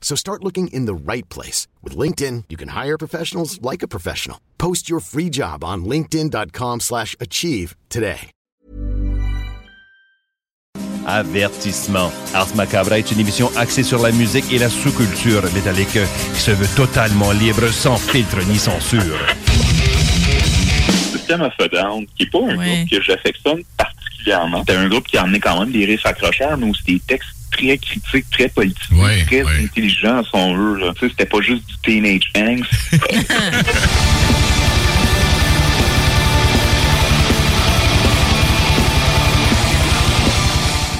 So start looking in the right place. With LinkedIn, you can hire professionals like a professional. Post your free job on linkedin.com slash achieve today. Avertissement. Ars Macabra est une émission axée sur la musique et la sous-culture métallique qui se veut totalement libre, sans filtre ni censure. System of a Down, qui n'est pas un Ouais. groupe que j'affectionne particulièrement. C'est un groupe qui a amené quand même des riffs accrocheurs, mais aussi des textes très critiques, très politiques, Ouais, très ouais. intelligents, si on veut. là. Tu sais, C'était pas juste du teenage angst.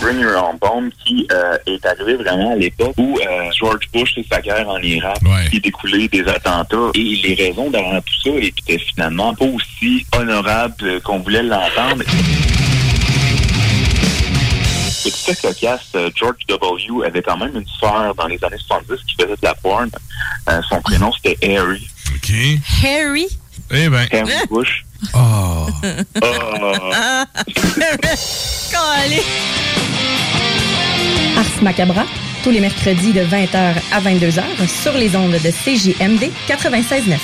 Bring Your Own Bomb qui euh, est arrivé vraiment à l'époque où euh, George Bush et sa guerre en Irak Ouais. qui découlait des attentats et les raisons derrière tout ça étaient finalement pas aussi honorables qu'on voulait l'entendre. C'est fait cocasse. Euh, George W. avait quand même une sœur dans les années 70 qui faisait de la porn. Euh, son prénom, c'était Harry. OK. Harry? Eh ben. Harry Bush. Oh. Ah. Calé. Ars Macabra, tous les mercredis de 20h à 22h sur les ondes de CJMD 96.9.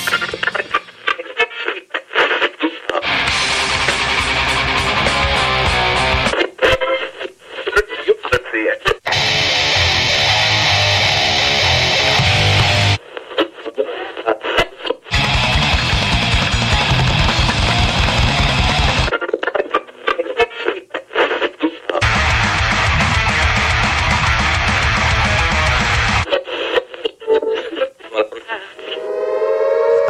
it.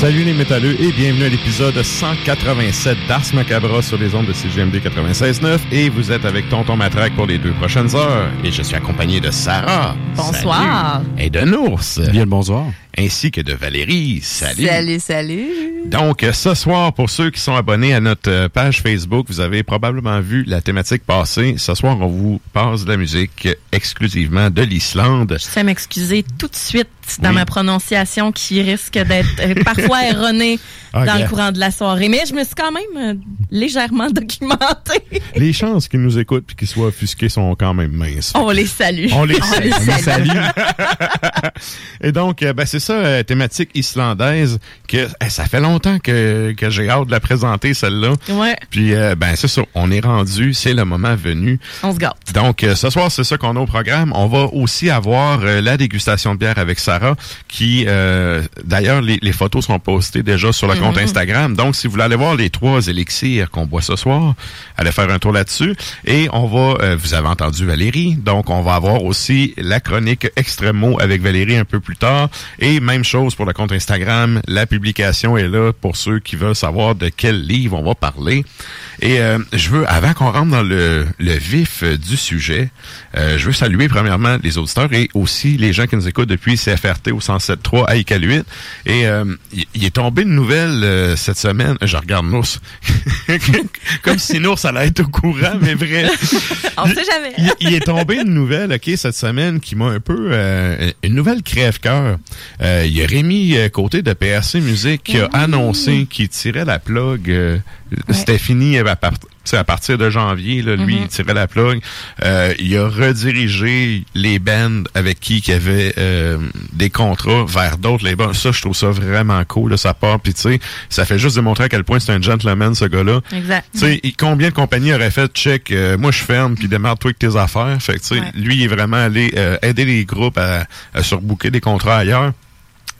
Salut les métalleux et bienvenue à l'épisode 187 d'Ars Macabra sur les ondes de CGMD 96.9 et vous êtes avec Tonton Matraque pour les deux prochaines heures et je suis accompagné de Sarah. Bonsoir. Salut. Et de Nours. Bien le bonsoir. Ainsi que de Valérie. Salut. Salut, salut. Donc, euh, ce soir, pour ceux qui sont abonnés à notre euh, page Facebook, vous avez probablement vu la thématique passer. Ce soir, on vous passe de la musique exclusivement de l'Islande. Je tiens à m'excuser tout de suite dans Oui. ma prononciation qui risque d'être euh, parfois erronée Ah, dans le courant de la soirée. Mais je me suis quand même légèrement documentée. Les chances qu'ils nous écoutent et qu'ils soient offusqués sont quand même minces. On les salue. On les salue. On les salue. Et donc, ben, c'est ça, euh, thématique islandaise, que eh, ça fait longtemps que, que j'ai hâte de la présenter, celle-là. Ouais, Puis, euh, ben, c'est ça, on est rendu, c'est le moment venu. on se gâte. Donc, euh, ce soir, c'est ça qu'on a au programme. On va aussi avoir la dégustation de bière avec Sarah, qui, d'ailleurs, les, les photos sont postées déjà sur le compte Instagram. Donc, si vous voulez aller voir les trois élixirs qu'on boit ce soir, allez faire un tour là-dessus. Et on va, vous avez entendu Valérie, donc on va avoir aussi la chronique Extremo avec Valérie un peu plus tard. Et même chose pour le compte Instagram, la publication est là pour ceux qui veulent savoir de quel livre on va parler. Et euh, je veux, avant qu'on rentre dans le, le vif euh, du sujet, euh, je veux saluer premièrement les auditeurs et aussi les gens qui nous écoutent depuis CFRT au 107.3 à Iqaluit. Et euh, il il est tombé une nouvelle euh, cette semaine, je regarde nous, Comme si Nours allait être au courant, mais vrai. On sait jamais. Il, il est tombé une nouvelle, OK, cette semaine qui m'a un peu... euh, une nouvelle crève-cœur. Euh, il y a Rémi euh, Côté de PRC Musique qui a annoncé qu'il tirait la plug. euh, C'était fini à, part- à partir de janvier. Là, lui, il tirait la plug. Euh, il a redirigé les bands avec qui il avait euh, des contrats vers d'autres labels. Ça, je trouve ça vraiment cool, sa part. Puis tu sais, ça fait juste démontrer à quel point c'est un gentleman, ce gars-là. Exact. Tu sais, combien de compagnies auraient fait check, euh, moi je ferme, puis démarre-toi avec tes affaires. Fait que, tu sais, Ouais. lui, il est vraiment allé euh, aider les groupes à, à surbooker des contrats ailleurs.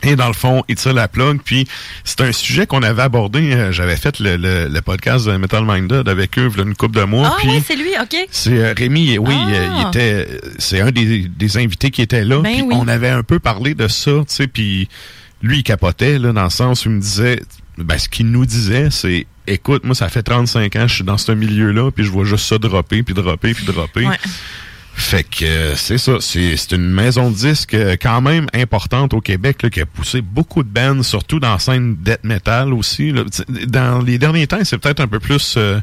Et dans le fond, il tire la plug. Puis c'est un sujet qu'on avait abordé. euh, J'avais fait le, le, le podcast de Metal Minded avec eux, il une couple de mois. Ah puis oui, c'est lui, OK. c'est euh, Rémi, oui, Ah. euh, il était, c'est un des, des invités qui était là. Ben puis oui. On avait un peu parlé de ça, tu sais, puis lui il capotait là dans le sens où il me disait, ben ce qu'il nous disait, c'est, écoute, moi ça fait 35 ans, je suis dans ce milieu-là, puis je vois juste ça dropper, puis dropper, puis dropper. Ouais. Fait que euh, c'est ça, c'est une maison de disques euh, quand même importante au Québec qui a poussé beaucoup de bands, surtout dans la scène death metal aussi. Dans les derniers temps, c'est peut-être un peu plus euh,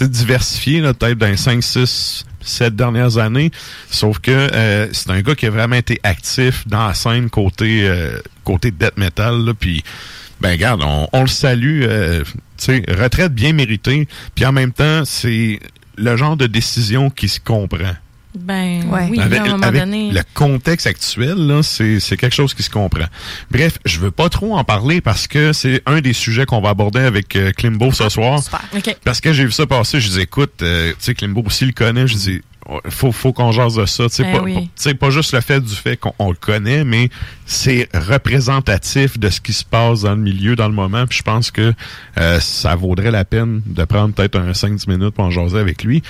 diversifié, peut-être dans les 5, 6, 7 dernières années. Sauf que c'est un gars qui a vraiment été actif dans la scène côté euh, death metal. Puis ben regarde, on, le salue, retraite bien méritée. Puis en même temps, c'est le genre de décision qui se comprend. Ben Ouais. oui, Avec, à un moment avec donné. le contexte actuel, là, c'est, c'est quelque chose qui se comprend. Bref, je veux pas trop en parler parce que c'est un des sujets qu'on va aborder avec euh, Klimbo ce soir. Super. OK. Parce que j'ai vu ça passer, je dis écoute, euh, tu sais, Klimbo aussi le connaît, je dis faut, faut qu'on jase de ça. Sais, Ben pas, oui. pas- juste le fait du fait qu'on on le connaît, mais c'est représentatif de ce qui se passe dans le milieu, dans le moment. Puis je pense que euh, ça vaudrait la peine de prendre peut-être un 5-10 minutes pour en jaser avec lui.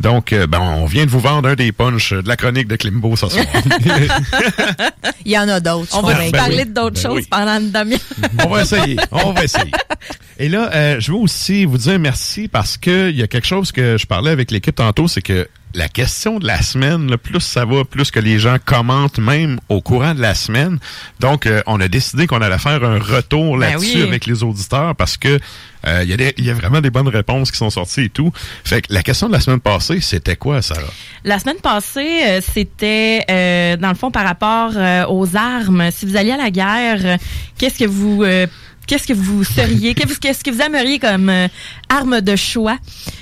Donc, euh, ben, on vient de vous vendre un des punchs de la chronique de Klimbo ce soir. Il y en a d'autres. On va ben parler oui. d'autres Ben choses oui. pendant une demi-heure. on va essayer. On va essayer. Et là, euh, je veux aussi vous dire merci parce que il y a quelque chose que je parlais avec l'équipe tantôt, c'est que la question de la semaine, là, plus ça va, plus que les gens commentent même au courant de la semaine. Donc, euh, on a décidé qu'on allait faire un retour Ben là-dessus oui. avec les auditeurs parce que euh, il y, y a vraiment des bonnes réponses qui sont sorties et tout. Fait que la question de la semaine passée, c'était quoi, Sarah? La semaine passée, euh, c'était euh, dans le fond par rapport euh, aux armes. Si vous alliez à la guerre, qu'est-ce que vous euh, qu'est-ce que vous seriez Qu'est-ce que- vous aimeriez comme euh, arme de choix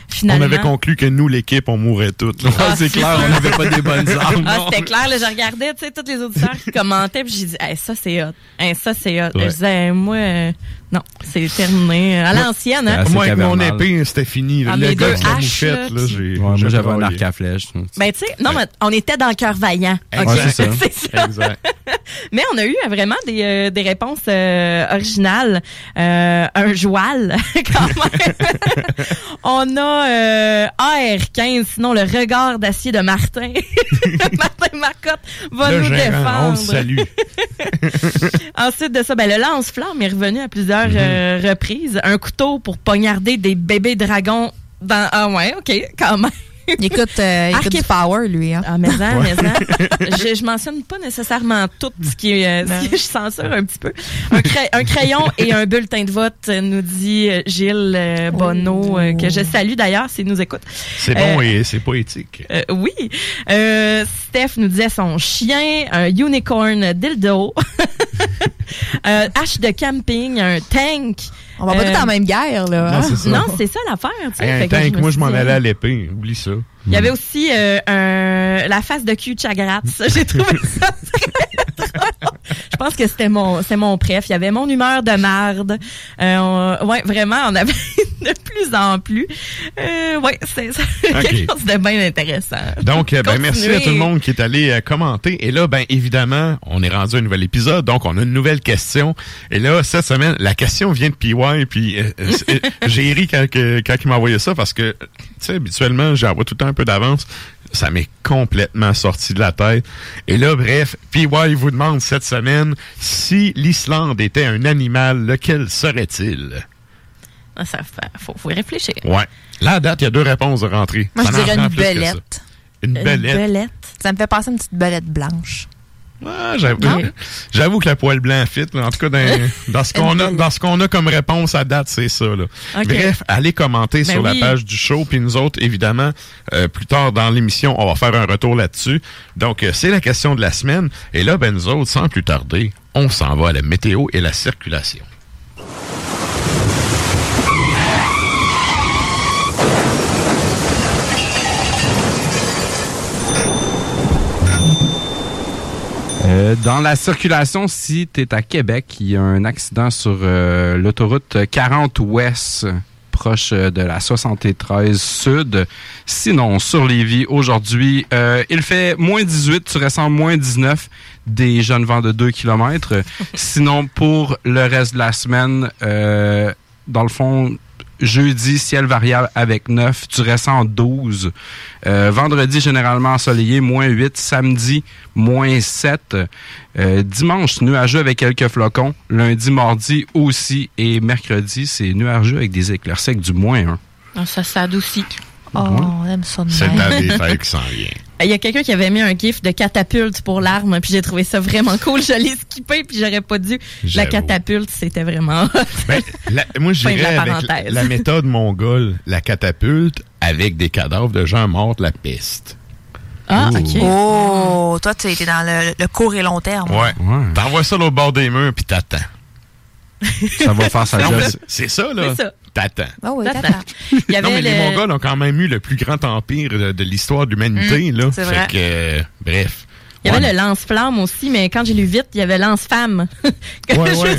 finalement? On avait conclu que nous, l'équipe, on mourrait toutes. Ah, c'est clair, on n'avait pas des bonnes armes. Ah, c'était clair, là, je regardais, tu sais, tous les auditeurs qui commentaient, puis j'ai dit, hey, ça, c'est hot. Hey, ça, c'est hot. Ouais. Je disais, Hey, moi, euh, non, c'est terminé. À l'ancienne, hein? Moi, avec mon épée, c'était fini. Ah, le gars la haches, moufette, là, là, j'ai... Ouais, moi, j'avais un arc à flèche. Ben, tu sais, non, mais on était dans Cœur Vaillant. OK? Exact. Ouais, c'est ça. C'est ça. Exact. Mais on a eu euh, vraiment des, euh, des réponses euh, originales. Euh, un joual, quand même. on a euh, AR-15, sinon le regard d'acier de Martin. Martin Marcotte va Le nous gérant, on le défendre. salue. Ensuite de ça, ben, le lance-flamme est revenu à plusieurs Mhm. euh, reprises. Un couteau pour poignarder des bébés dragons dans... Ah ouais, OK, quand même. Il écoute, euh, il écoute du power, lui. Hein. Ah, mais en, mais en. Je, je mentionne pas nécessairement tout ce qui est, euh, ce que je censure un petit peu. Un, cray- un crayon et un bulletin de vote, euh, nous dit Gilles euh, Bonneau, euh, que je salue d'ailleurs s'il nous écoute. C'est bon et c'est poétique. Euh, oui. Euh, Steph nous disait son chien, un unicorn dildo, euh, hache de camping, un tank. On va pas Euh, tous en même guerre, là. non, hein? c'est ça. Non, c'est ça l'affaire. Hey, un tank, moi, je m'en allais à l'épée. Oublie ça. il y avait aussi euh, un, la face de cul de Chagratz. J'ai trouvé ça très. Je pense que c'était mon, c'est mon préf. Il y avait mon humeur de marde. Euh, on- ouais, vraiment, on avait de plus en plus. Euh, ouais, c'est ça. quelque chose de bien intéressant. Donc, euh, ben, merci à tout le monde qui est allé euh, commenter. Et là, ben, évidemment, on est rendu à un nouvel épisode, donc on a une nouvelle question. Et là, cette semaine, la question vient de PY, puis euh, euh, j'ai ri quand, quand il m'a envoyé ça, parce que, tu sais, habituellement, j'envoie tout le temps un peu d'avance. Ça m'est complètement sorti de la tête. Et là, bref, PY vous demande cette semaine si l'Islande était un animal, lequel serait-il? Ah, Ça faut, faut y réfléchir. Ouais. Là, à date, il y a deux réponses de rentrée. Moi, Ça je dirais une belette. Une Une belette. belette. Ça me fait passer une petite belette blanche. Ah, j'avoue, que le poil blanc fit. là. En tout cas, dans, dans ce qu'on a, dans ce qu'on a comme réponse à date, c'est ça. Là. Bref, allez commenter Ben sur oui. la page du show. Puis nous autres, évidemment, euh, plus tard dans l'émission, on va faire un retour là-dessus. Donc, euh, c'est la question de la semaine. Et là, ben nous autres, sans plus tarder, on s'en va à la météo et la circulation. Euh, dans la circulation, si tu es à Québec, il y a un accident sur euh, l'autoroute 40 Ouest, proche euh, de la 73 Sud. Sinon, sur Lévis, aujourd'hui, euh, il fait moins 18, tu ressens moins 19, des jeunes vents de 2 km. Sinon, pour le reste de la semaine, euh, dans le fond, Jeudi, ciel variable avec 9, tu ressens 12. Euh, vendredi, généralement ensoleillé, moins 8. Samedi, moins 7. Euh, dimanche, nuageux avec quelques flocons. Lundi, mardi aussi. Et mercredi, c'est nuageux avec des éclairs secs du moins 1. Ah, ça s'adoucit. Oh, on aime ça de C'est la des fêtes qui s'en vient. Il y a quelqu'un qui avait mis un gif de catapulte pour l'arme, puis j'ai trouvé ça vraiment cool. Je l'ai skippé, puis j'aurais pas dû. La catapulte, c'était vraiment... Ben, la- moi, je dirais la avec la, la méthode mongole, la catapulte avec des cadavres de gens morts de la peste. ah, OK. Oh, toi, tu es dans le, le court et long terme. Ouais. Ouais. T'envoies ça au bord des murs, puis t'attends. Ça va faire sa job. c'est- C'est ça, là. C'est ça. T'attends. Ah oui, Attends. t'attends. Non, mais les le... Mongols ont quand même eu le plus grand empire de, de l'histoire de l'humanité, là. c'est fait vrai. que, euh, bref. Il y avait Ouais. le lance-flamme aussi, mais quand j'ai lu vite, il y avait lance-femme. Ouais, ouais.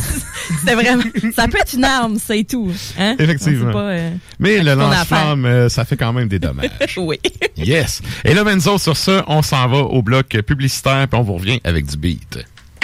C'était vraiment... Ça peut être une arme, c'est tout. Hein? Effectivement. Pas, euh, Mais le lance-flamme, euh, ça fait quand même des dommages. Oui. yes. Et là, Benzo, sur ça, on s'en va au bloc publicitaire, puis on vous revient avec du beat.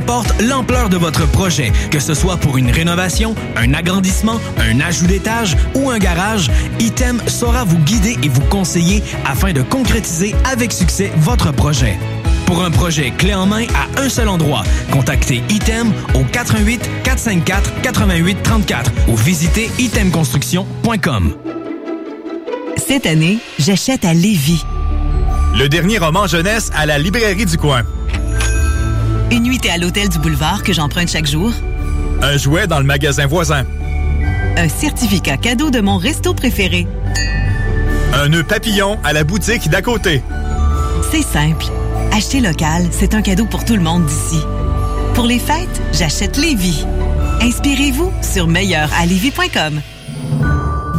Importe l'ampleur de votre projet, que ce soit pour une rénovation, un agrandissement, un ajout d'étage ou un garage, Item saura vous guider et vous conseiller afin de concrétiser avec succès votre projet. Pour un projet clé en main à un seul endroit, contactez Item au 88 454 88 34 ou visitez itemconstruction.com. Cette année, j'achète à Lévis. Le dernier roman jeunesse à la librairie du coin. Une nuitée à l'hôtel du boulevard que j'emprunte chaque jour? Un jouet dans le magasin voisin. Un certificat cadeau de mon resto préféré. Un nœud papillon à la boutique d'à côté. C'est simple. Acheter local, c'est un cadeau pour tout le monde d'ici. Pour les fêtes, j'achète Lévis. Inspirez-vous sur meilleuralevis.com.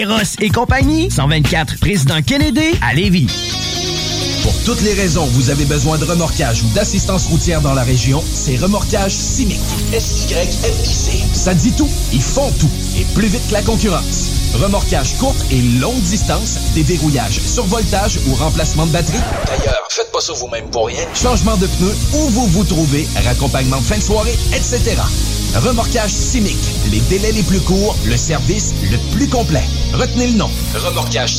Eros et compagnie, 124 Président Kennedy à Lévis. Pour toutes les raisons où vous avez besoin de remorquage ou d'assistance routière dans la région, c'est Remorquage Simic. S-Y-M-I-C. Ça dit tout, ils font tout, et plus vite que la concurrence. Remorquage courte et longue distance, déverrouillage, survoltage ou remplacement de batterie. D'ailleurs, faites pas ça vous-même pour rien. Changement de pneus, où vous vous trouvez, raccompagnement de fin de soirée, etc. Remorquage Simic. Les délais les plus courts, le service le plus complet. Retenez le nom. Remorquage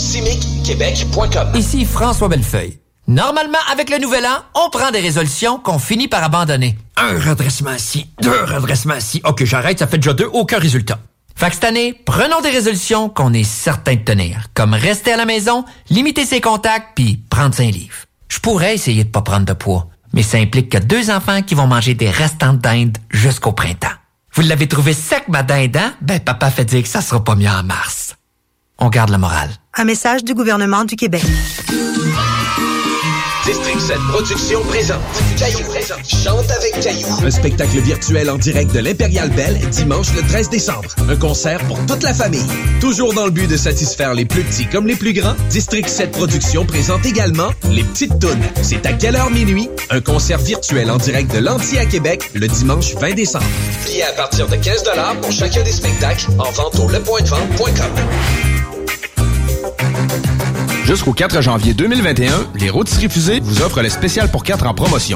Québec.com. Ici François Bellefeuille. Normalement, avec le nouvel an, on prend des résolutions qu'on finit par abandonner. Un redressement ici, deux redressements ici. OK, j'arrête, ça fait déjà deux, aucun résultat. Fait que cette année, prenons des résolutions qu'on est certain de tenir, comme rester à la maison, limiter ses contacts, puis prendre 5 livres. Je pourrais essayer de pas prendre de poids, mais ça implique que deux enfants qui vont manger des restants de dinde jusqu'au printemps. Vous l'avez trouvé sec, ma dinde, hein? Ben, papa fait dire que ça sera pas mieux en mars. On garde la morale. Un message du gouvernement du Québec. District 7 Productions présente Caillou chante avec Caillou. Un spectacle virtuel en direct de l'Impérial Belle dimanche le 13 décembre. Un concert pour toute la famille. Toujours dans le but de satisfaire les plus petits comme les plus grands, District 7 Productions présente également Les Petites Tounes. C'est à quelle heure minuit? Un concert virtuel en direct de l'Anti à Québec le dimanche 20 décembre. Billets à partir de 15 pour chacun des spectacles en vente au lepointdevente.com. Jusqu'au 4 janvier 2021, les Rôtisseries Fusées vous offrent le spécial pour 4 en promotion.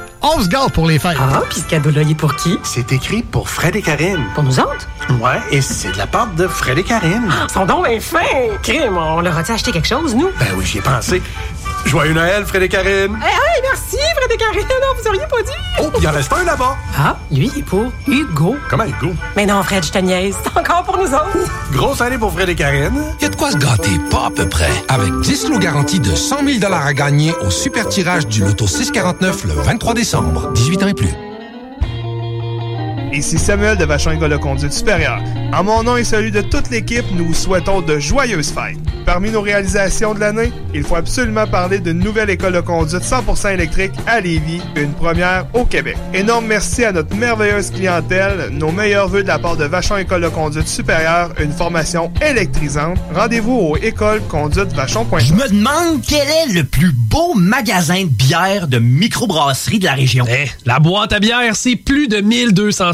On se gâte pour les fêtes. Ah, puis ce cadeau-là, il est pour qui? C'est écrit pour Fred et Karine. Pour nous autres? Ouais, et c'est de la part de Fred et Karine. Ah, sont donc bien fins! Crime, on leur a-tu acheté quelque chose, nous? Ben oui, j'y ai pensé. Joyeux Noël, Fred et Karine. Hey, hey, merci, Fred et Karine! Non, vous auriez pas dit! Oh, il en reste un là-bas. Ah, lui, il est pour Hugo. Comment Hugo? Mais non, Fred, je te niaise. C'est encore pour nous autres. Grosse année pour Fred et Karine. Il y a de quoi se gâter, pas à peu près. Avec 10 lots garantis de 100 000 à gagner au super tirage du loto 649 le 23 décembre. 18 ans et plus. Ici Samuel de Vachon École de Conduite Supérieure. En mon nom et celui de toute l'équipe, nous vous souhaitons de joyeuses fêtes. Parmi nos réalisations de l'année, il faut absolument parler d'une nouvelle école de conduite 100% électrique à Lévis, une première au Québec. Énorme merci à notre merveilleuse clientèle, nos meilleurs voeux de la part de Vachon École de Conduite Supérieure, une formation électrisante. Rendez-vous au écoleconduitevachon.com. Je me demande quel est le plus beau magasin de bière de microbrasserie de la région. Eh, la boîte à bière, c'est plus de 1200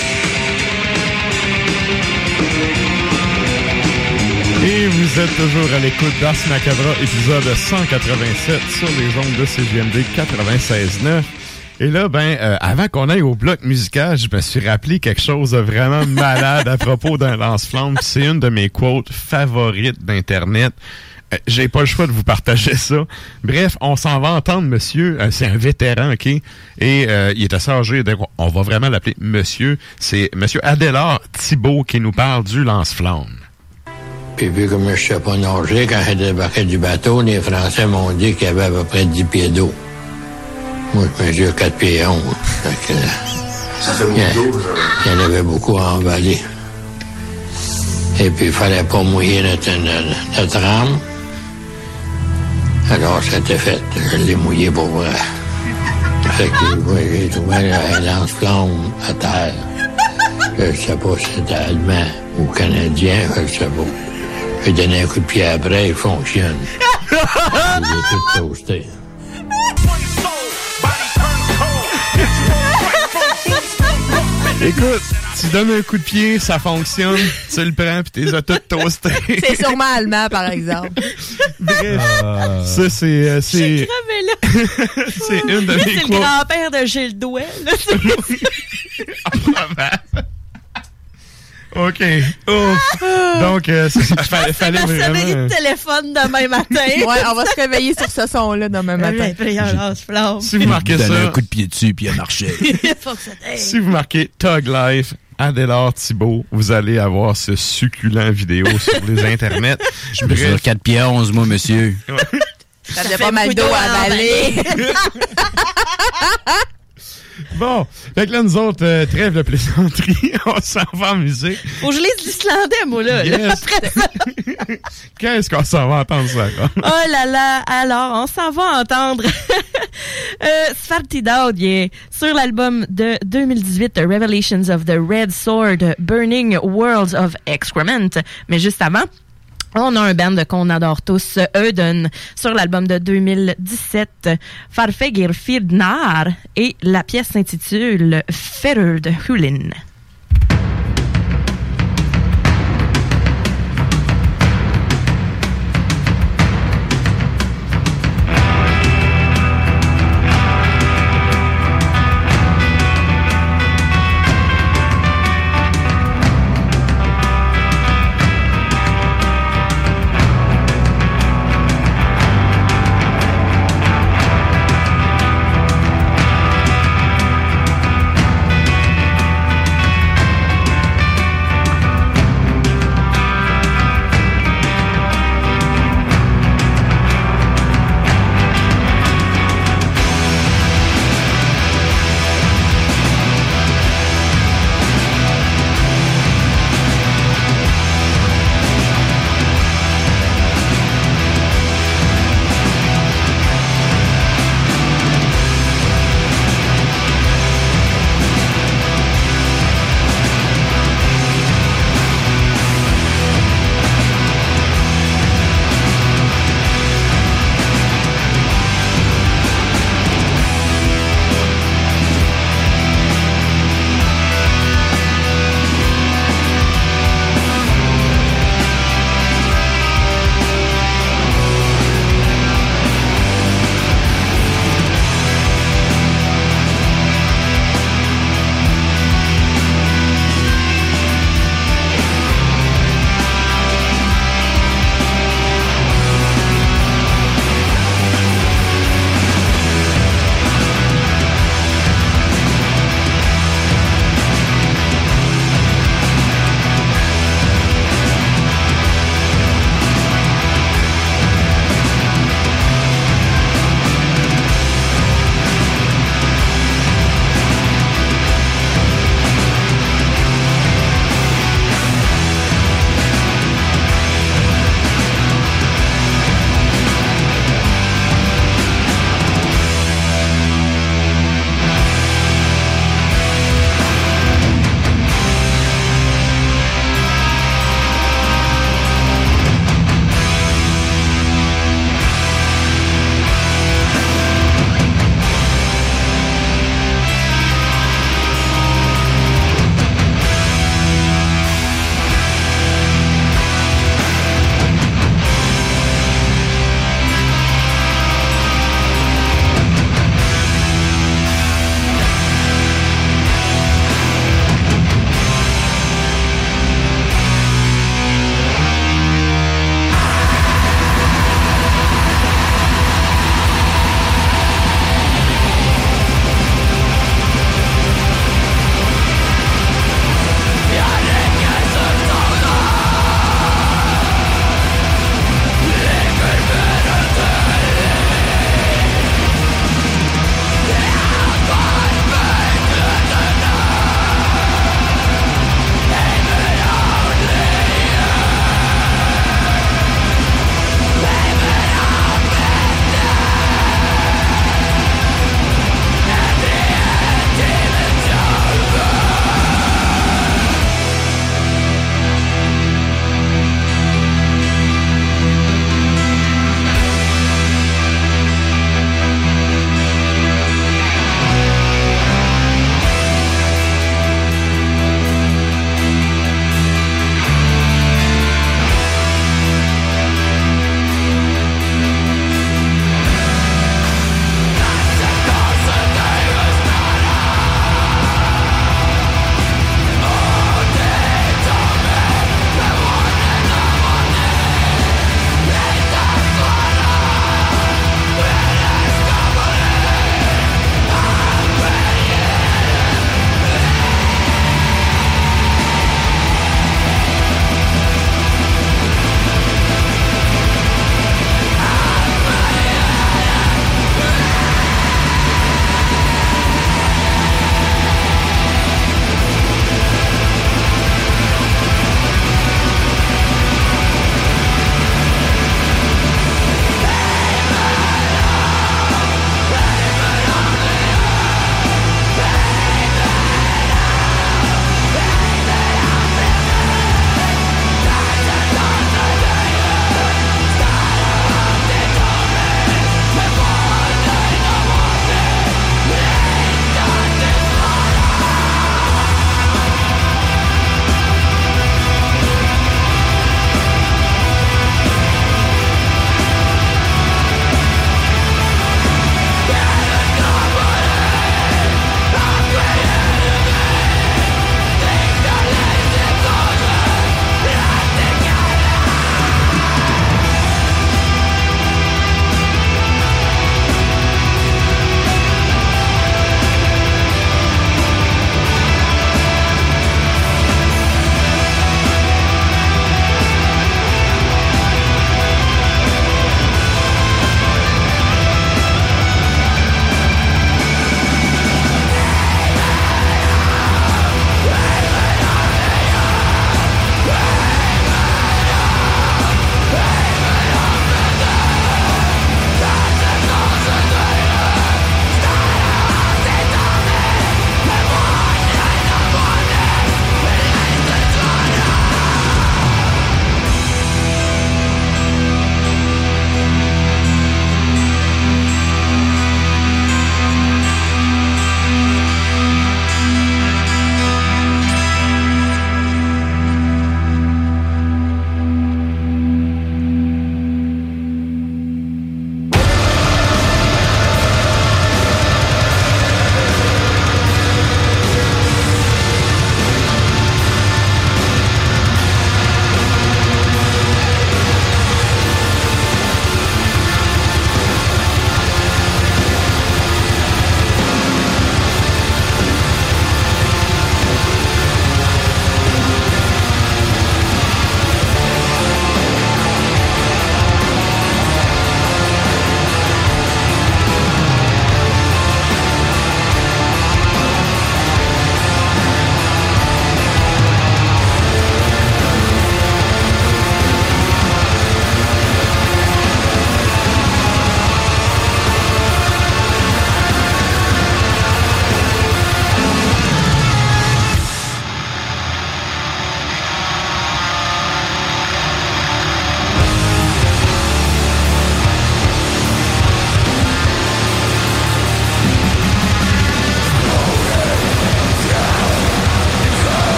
Et vous êtes toujours à l'écoute d'Ars Macabra, épisode 187 sur les ondes de CGMD 96.9. Et là, ben, euh, avant qu'on aille au bloc musical, je me suis rappelé quelque chose de vraiment malade à propos d'un lance-flamme. C'est une de mes quotes favorites d'Internet. Euh, J'ai pas le choix de vous partager ça. Bref, on s'en va entendre monsieur. euh, c'est un vétéran, OK? Et euh, il est assez âgé. donc on va vraiment l'appeler monsieur. C'est monsieur Adélard Thibault qui nous parle du lance-flamme. Puis vu comme je sais pas nager, quand j'ai débarqué du bateau, les Français m'ont dit qu'il y avait à peu près 10 pieds d'eau. Moi, je mesure 4 pieds 11. Fait que, Ça fait il y, beaucoup d'eau, ça. il y en avait beaucoup à emballer. Et puis, il fallait pas mouiller notre, notre, notre rame. Alors, c'était fait. Je l'ai mouillé pour vrai. Fait que, j'ai trouvé un lance-flamme à terre. Je sais pas si c'était allemand ou canadien, je sais pas. J'ai donné un coup de pied après, il fonctionne. Il est tout toasté. Écoute, tu donnes un coup de pied, ça fonctionne, tu le prends puis t'es à tout toasté. C'est sûrement allemand, par exemple. Bref, ça c'est euh, c'est crevé là. c'est une de Là, mes c'est le grand-père de Gilles Douai. là. OK. Ouf. Donc euh, c'est ça, fallait, fallait Ma sonnerie de téléphone demain matin. Ouais, on va se réveiller sur ce son-là demain matin. Si vous marquez ça, un coup de pied dessus, puis il a marché. Il faut que ça t'aide. si vous marquez Tug Life Adélard Thibault, vous allez avoir ce succulent vidéo sur les internets. Je mesure 4 pieds 11, moi, monsieur. Ça fait pas mal d'eau à avaler. Bon, fait que là, nous autres, euh, trêve de plaisanterie, on s'en va en musique. Faut je lise l'islandais, moi, là. Yes. Qu'est-ce qu'on s'en va entendre ça, quoi? Oh là là, alors on s'en va entendre euh, Svartidad, sur l'album de 2018 The Revelations of the Red Sword Burning Worlds of Excrement. Mais juste avant, on a un band qu'on adore tous, Euden, sur l'album de 2017, Farfegir Firdnar, et la pièce s'intitule Ferrud Hulin.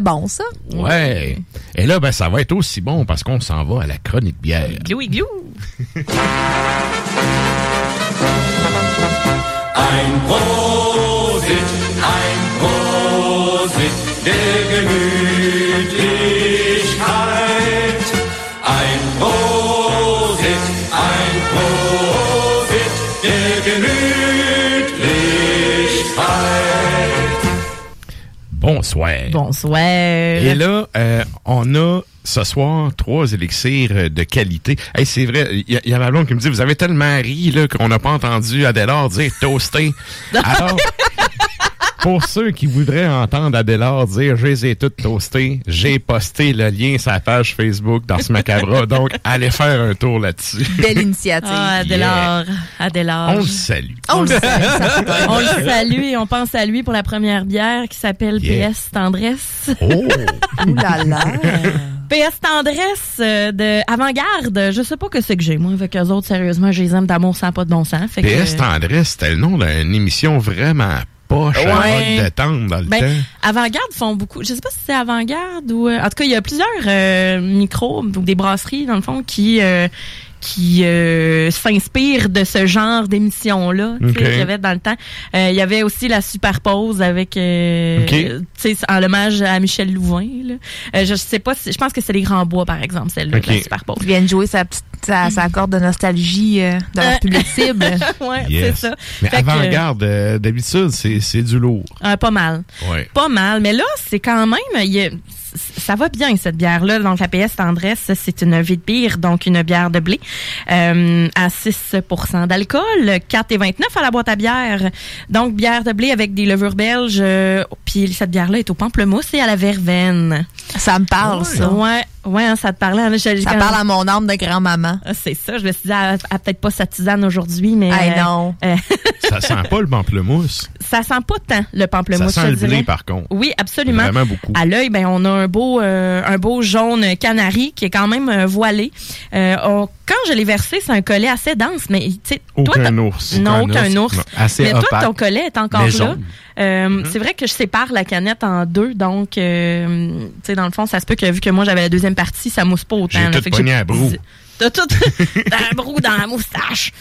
C'était bon, ça. Ouais. Et là, ben, ça va être aussi bon parce qu'on s'en va à la chronique bière. Glou, glou. Ein Prosit, ein Prosit Bonsoir. Bonsoir. Et là, euh, on a ce soir trois élixirs de qualité. Hey, c'est vrai, il y, a- il y a ma blonde qui me dit, vous avez tellement ri là, qu'on n'a pas entendu Adélard dire toasté. Alors, pour ceux qui voudraient entendre Adélard dire, je les ai toutes toastées, j'ai posté le lien sur la page Facebook dans ce macabre. Donc, allez faire un tour là-dessus. Belle initiative. Ah, Adélard. Adélard. On le salue. On le salue, On le salue et on pense à lui pour la première bière qui s'appelle Yeah. PS Tendresse. Oh! Ouh là là. PS Tendresse euh, de Avant-Garde. Je sais pas que c'est que j'ai, moi, avec eux autres, sérieusement, je les aime d'amour sans pas de bon sens. Fait que, PS Tendresse, c'était le nom d'une émission vraiment Ouais. à mode détente dans le Ben, temps. Avant-Garde font beaucoup. Je sais pas si c'est Avant-Garde ou. euh, en tout cas, il y a plusieurs euh, micros ou des brasseries, dans le fond, qui. Qui euh, s'inspirent de ce genre d'émission-là, tu sais, Ok. qu'il y avait dans le temps. Euh, il y avait aussi la Superpose avec, euh, Ok. tu sais, en hommage à Michel Louvain. Là. Euh, je sais pas, si, je pense que c'est les Grands Bois, par exemple, celle-là, Ok. la Superpose. Ils viennent jouer sa petite sa, sa corde de nostalgie euh, de leur public cible. ouais, Yes. c'est ça. Mais avant-garde, euh, d'habitude, c'est c'est du lourd. euh, pas mal. Ouais. Pas mal. Mais là, c'est quand même. il y a- ça va bien, cette bière-là. Donc, la PS Tendresse, c'est une vie de bière, donc une bière de blé euh, à 6% d'alcool, 4,29 à la boîte à bière. Donc, bière de blé avec des levures belges. euh, Puis, cette bière-là est au pamplemousse et à la verveine. Ça me parle, ça. Ouais, ouais, hein, ça te parlait. hein, Ça quand- parle à mon âme de grand-maman. Ah, C'est ça, je me suis dit, elle peut-être pas sa tisane aujourd'hui, mais... Hey, euh, non. euh, Ça sent pas le pamplemousse. ça sent pas tant le pamplemousse, Ça sent le blé, par contre. Oui, absolument. Vraiment beaucoup. À l'œil, ben on a un beau euh, un beau jaune canari qui est quand même euh, voilé. Euh, on- quand je l'ai versé, c'est un collet assez dense, mais tu sais, toi, Aucun ours. Non, Aucun aucun ours. ours. Non, assez mais toi, ton collet est encore là. jaune. Euh, C'est vrai que je sépare la canette en deux, donc euh, tu sais dans le fond, ça se peut que vu que moi j'avais la deuxième partie, ça mousse pas autant. J'ai là. tout Fait que pogné à brou. T'as tout un brou dans la moustache.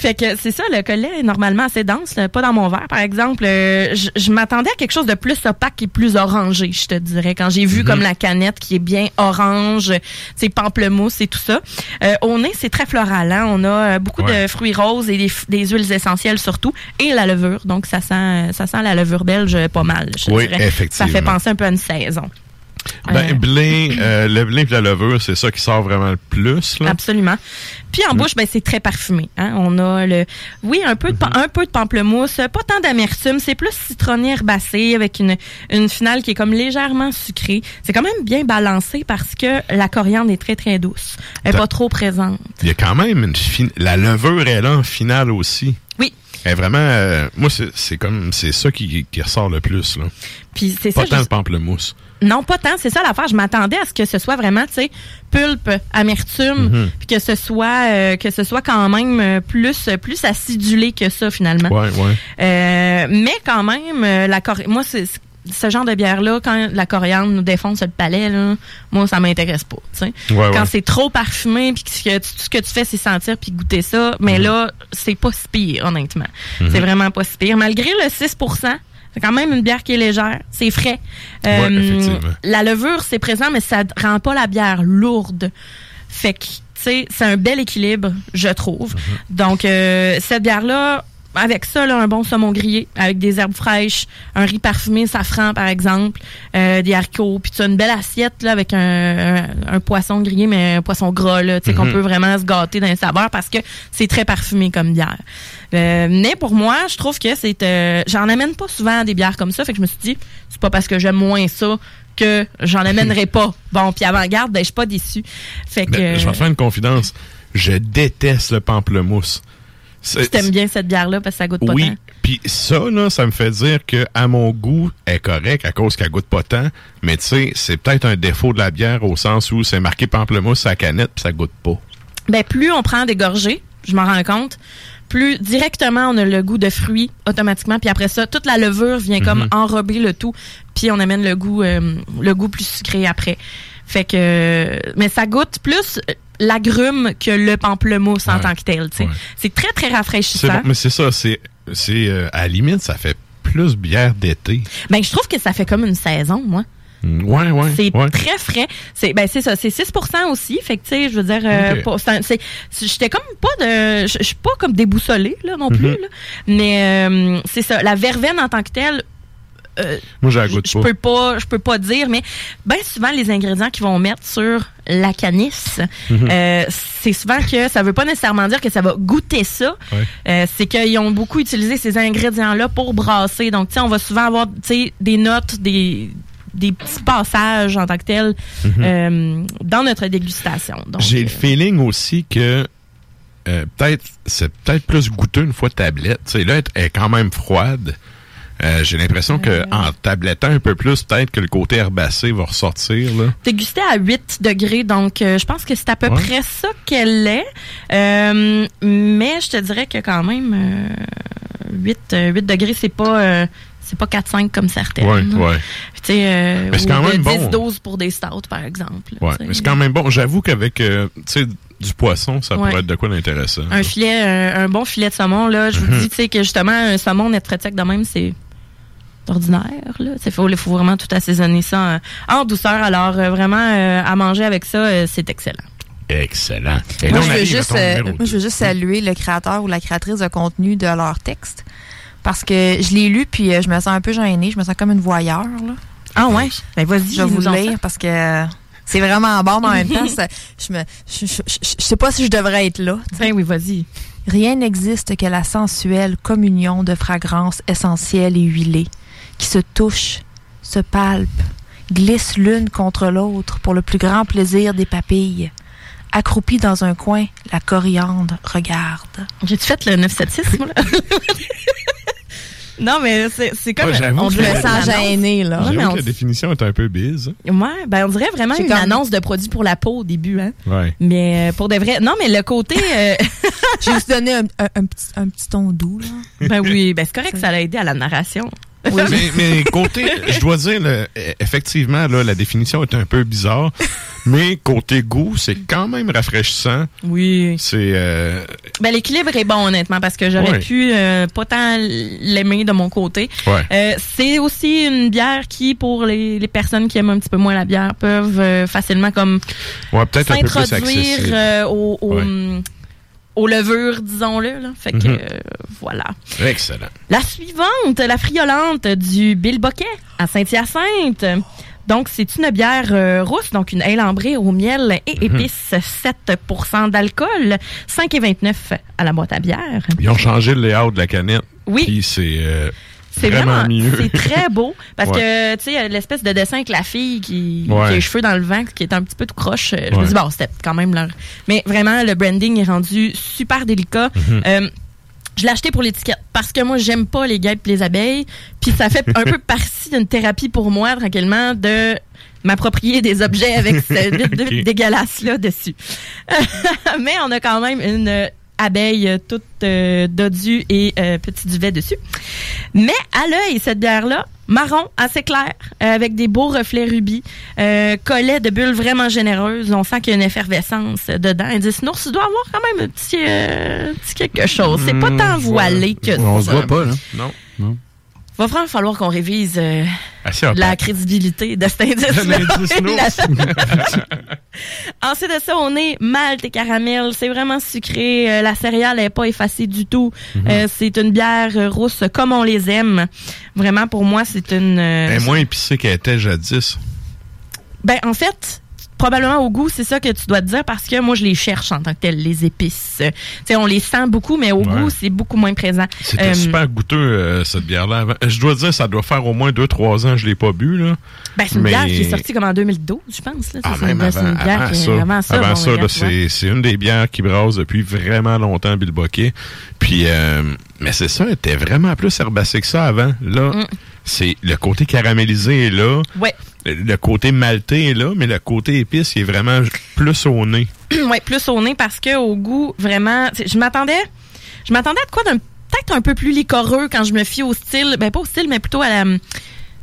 Fait que c'est ça, le collet est normalement assez dense, là, pas dans mon verre, par exemple. Euh, je je m'attendais à quelque chose de plus opaque et plus orangé, je te dirais. Quand j'ai vu Mhm. comme la canette qui est bien orange, c'est pamplemousse et tout ça. Euh, au nez, c'est très floral. Hein? On a euh, beaucoup Ouais. de fruits roses et des, des huiles essentielles surtout, et la levure. Donc ça sent, ça sent la levure belge pas mal. Je Oui, dirais. effectivement. Ça fait penser un peu à une saison. Ben, Euh, blé, euh, le blé et la levure, c'est ça qui sort vraiment le plus. Là. Absolument. Puis en bouche, ben c'est très parfumé. Hein? On a le, oui, un peu de Mhm. pa- un peu de pamplemousse, pas tant d'amertume, c'est plus citronné herbacé avec une une finale qui est comme légèrement sucrée. C'est quand même bien balancé parce que la coriandre est très très douce, elle est T'as- pas trop présente. Il y a quand même une fin- La levure est là en finale aussi. Oui. Elle est vraiment. euh, moi, c'est c'est comme. C'est ça qui, qui ressort le plus. Là. Puis c'est Pas ça. tant je- le pamplemousse. Non, pas tant. C'est ça l'affaire. Je m'attendais à ce que ce soit vraiment, tu sais, pulpe, amertume, Mhm. puis que ce soit euh, que ce soit quand même euh, plus plus acidulé que ça finalement. Ouais, ouais. Euh, mais quand même, la cori- moi, c'est ce genre de bière-là, quand la coriandre nous défonce le palais, là, moi, ça m'intéresse pas. tu sais. Ouais, quand ouais. c'est trop parfumé, puis que tout ce que tu fais, c'est sentir puis goûter ça, mais là, c'est pas si pire, honnêtement. Mhm. C'est vraiment pas si pire. Malgré le 6 c'est quand même une bière qui est légère, c'est frais. Ouais, effectivement. la levure, c'est présent, mais ça rend pas la bière lourde. Fait que, tu sais, c'est un bel équilibre, je trouve. Mhm. Donc, euh, cette bière-là, avec ça, là, un bon saumon grillé, avec des herbes fraîches, un riz parfumé safran, par exemple, euh, des haricots, puis tu as une belle assiette là, avec un, un, un poisson grillé, mais un poisson gras, là, tu sais, qu'on Mhm. peut vraiment se gâter dans les saveurs parce que c'est très parfumé comme bière. Euh, mais pour moi, je trouve que c'est... euh, j'en amène pas souvent des bières comme ça, fait que je me suis dit, c'est pas parce que j'aime moins ça que j'en amènerai pas. Bon, puis avant-garde, ben, je suis pas déçue. Fait que... Ben, je vais te faire une confidence. Je déteste le pamplemousse. Tu t'aimes bien cette bière-là parce que ça goûte pas Oui, tant. puis ça, là, ça me fait dire que à mon goût, elle est correcte à cause qu'elle goûte pas tant. Mais tu sais, c'est peut-être un défaut de la bière au sens où c'est marqué pamplemousse à la canette puis ça goûte pas. Ben, plus on prend des gorgées, je m'en rends compte, plus directement on a le goût de fruits automatiquement. Puis après ça, toute la levure vient comme Mhm. enrober le tout. Puis on amène le goût, euh, le goût plus sucré après. Fait que, mais ça goûte plus l'agrume que le pamplemousse en tant que tel. C'est très très C'est rafraîchissant. bon, mais c'est ça, c'est, c'est euh, à la limite, ça fait plus bière d'été. Ben je trouve que ça fait comme une saison, moi. Mm, Ouais, ouais. C'est ouais. très frais. C'est ben c'est ça, c'est 6% aussi, fait que tu sais, je veux dire euh, Ok. pas- c'est un- c'est j'étais comme pas de je suis pas comme déboussolée là non plus Mhm. là. Mais euh, c'est ça, la verveine en tant que telle euh, Moi, je pas. peux pas je peux pas dire mais ben souvent les ingrédients qu'ils vont mettre sur la canisse Mhm. euh, c'est souvent que ça veut pas nécessairement dire que ça va goûter ça Ouais. Euh, c'est qu'ils ont beaucoup utilisé ces ingrédients là pour brasser donc tu sais on va souvent avoir tu sais des notes des des petits passages en tant que tels Mhm. euh, dans notre dégustation J'ai le feeling aussi que euh, peut-être c'est peut-être plus goûteux une fois tablette. Tu sais, là, elle est quand même froide. Euh, J'ai l'impression que en tablettant un peu plus, peut-être que le côté herbacé va ressortir. Là. dégusté à 8 degrés, donc euh, je pense que c'est à peu Ouais. près ça qu'elle est. Euh, mais je te dirais que quand même, euh, 8, euh, 8 degrés, c'est pas... euh, c'est pas 4-5 comme certaines. Ouais, ouais. Tu sais, euh, Mais c'est ou quand même bon. 10-12 pour des stouts, par exemple. Sais. mais c'est quand même bon. J'avoue qu'avec euh, tu sais, du poisson, ça Ouais. pourrait être de quoi d'intéressant. Un filet, un, un bon filet de saumon, là, je vous Mhm. dis, tu sais, que justement, un saumon net sec de même, c'est ordinaire, là. Il faut, faut vraiment tout assaisonner ça en, en douceur. Alors, euh, vraiment, euh, à manger avec ça, euh, c'est excellent. Excellent. Et Moi là, je, veux juste, euh, moi, je veux juste saluer le créateur ou la créatrice de contenu de leur texte. Parce que je l'ai lu, puis euh, je me sens un peu gênée. Je me sens comme une voyeur. Là. Ah ouais? Ben vas-y, Je vais vous lire ça. parce que euh, c'est vraiment bon, mais en même temps, ça- je, me, je, je- je- je sais pas si je devrais être là. Ben oui, vas-y. Rien n'existe que la sensuelle communion de fragrances essentielles et huilées qui se touchent, se palpent, glissent l'une contre l'autre pour le plus grand plaisir des papilles. Accroupie dans un coin, la coriandre regarde. J'ai-tu fait le 976, moi, là? non, mais c'est comme... Ouais, on que- dirait Je me sens gênée, là. Ouais, mais que la définition est un peu bise. Ouais, ben on dirait vraiment une comme- annonce de produits pour la peau au début, hein. Ouais. Mais euh, pour de vrai, non, mais le côté, euh, J'ai juste donné un, un- un petit, un petit ton doux, là. ben oui, ben c'est correct, ça l'a aidé à la narration. Mais, mais côté, je dois dire, effectivement, là, la définition est un peu bizarre, mais côté goût, c'est quand même rafraîchissant. Oui. C'est euh, Ben l'équilibre est bon honnêtement parce que j'aurais pu euh, pas tant l'aimer de mon côté. Ouais. Euh, c'est aussi une bière qui, pour les, les personnes qui aiment un petit peu moins la bière, peuvent facilement comme ouais, peut-être un peu plus s'introduire accessible. au, au, Ouais. Aux levures, disons-le. Là. Fait que Mhm. euh, voilà. Excellent. La suivante, la friolante du Bill Boquet à Saint-Hyacinthe. Donc, c'est une bière euh, rousse, donc une ale ambrée au miel et Mhm. épices, 7% d'alcool, 5,29 à la boîte à bière. Ils ont changé le layout de la canette. Oui. Puis c'est euh, C'est vraiment, vraiment, mieux. c'est très beau parce Ouais. que tu sais l'espèce de dessin avec la fille qui, Ouais. qui a les cheveux dans le vent qui est un petit peu tout croche. Je me dis bon c'était quand même leur mais vraiment le branding est rendu super délicat. Mhm. Euh, je l'ai acheté pour l'étiquette parce que moi j'aime pas les guêpes et les abeilles puis ça fait un peu partie d'une thérapie pour moi tranquillement de m'approprier des objets avec ce vide Ok. dégueulasse là dessus. Mais on a quand même une euh, abeille euh, toute euh, dodue et euh, petit duvet dessus. Mais à l'œil, cette bière-là, marron, assez clair, euh, avec des beaux reflets rubis, euh, collet de bulles vraiment généreuses. On sent qu'il y a une effervescence dedans. Indice Nours doit avoir quand même un petit, euh, petit quelque chose. C'est pas tant voilé que ça. On se voit pas, là. Non. Non. Va vraiment falloir qu'on révise euh, Assez la crédibilité de cet indice-là. Nours. Ensuite de ça, on est malt et caramel. C'est vraiment sucré. Euh, la céréale n'est pas effacée du tout. Mhm. Euh, c'est une bière rousse comme on les aime. Vraiment, pour moi, c'est une... est moins épicée qu'elle était jadis. Ben, en fait, probablement au goût, c'est ça que tu dois te dire parce que moi, je les cherche en tant que telles, les épices. Tu sais, on les sent beaucoup, mais au Ouais. goût, c'est beaucoup moins présent. C'était Euh, super goûteux, euh, cette bière-là. Je dois dire, ça doit faire au moins 2-3 ans que je l'ai pas bu. Là. Ben, c'est une Mais- bière qui est sortie comme en 2012, je pense. Là. Ah, C'est même une- avant, une bière avant qui- ça. avant ça. Avant bon, ça, là, regarde, tu vois. c'est, une des bières qui brasse depuis vraiment longtemps, Bill. Puis, euh, mais c'est ça, elle était vraiment plus herbacée que ça avant. Là, Mm. c'est le côté caramélisé est là. Ouais. Le côté maltais est là, mais le côté épice est vraiment plus au nez. ouais, plus au nez parce que au goût, vraiment, je m'attendais. je m'attendais à quoi d'un peut-être un peu plus liquoreux quand je me fie au style, ben pas au style, mais plutôt à la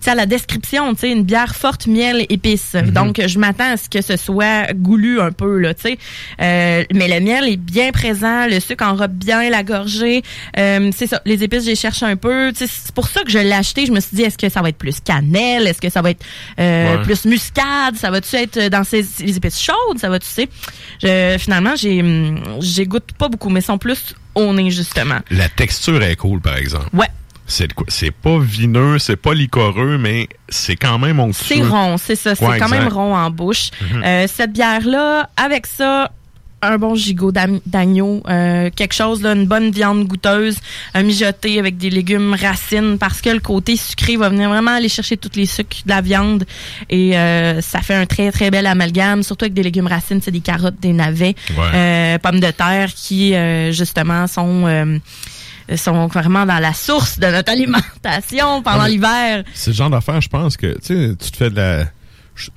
à la description, tu sais, une bière forte, miel, épices. Donc, je m'attends à ce que ce soit goulu un peu, là, tu sais. Euh, mais le miel est bien présent, le sucre enrobe bien la gorgée. Euh, c'est ça, les épices, je les cherche un peu. Tu sais, c'est pour ça que je l'ai acheté. Je me suis dit, est-ce que ça va être plus cannelle? Est-ce que ça va être euh, Ouais. plus muscade? Ça va-tu être dans ces, les épices chaudes? Ça va, tu sais? Je, finalement, j'ai, j'ai goûte pas beaucoup, mais sont plus au nez, justement. La texture est cool, par exemple. Ouais. C'est c'est pas vineux, c'est pas liquoreux, mais c'est quand même onctueux. C'est rond, c'est ça. C'est Ouais, quand même rond en bouche. Mhm. Euh, cette bière-là, avec ça, un bon gigot d'agneau, euh, quelque chose, là, une bonne viande goûteuse, un mijoté avec des légumes racines, parce que le côté sucré va venir vraiment aller chercher tous les sucres de la viande. Et euh, ça fait un très, très bel amalgame, surtout avec des légumes racines, c'est des carottes, des navets, Ouais. euh, pommes de terre qui, euh, justement, sont... euh, sont vraiment dans la source de notre alimentation pendant Ah, mais- l'hiver. C'est le genre d'affaire, je pense que, tu sais, tu te fais de la...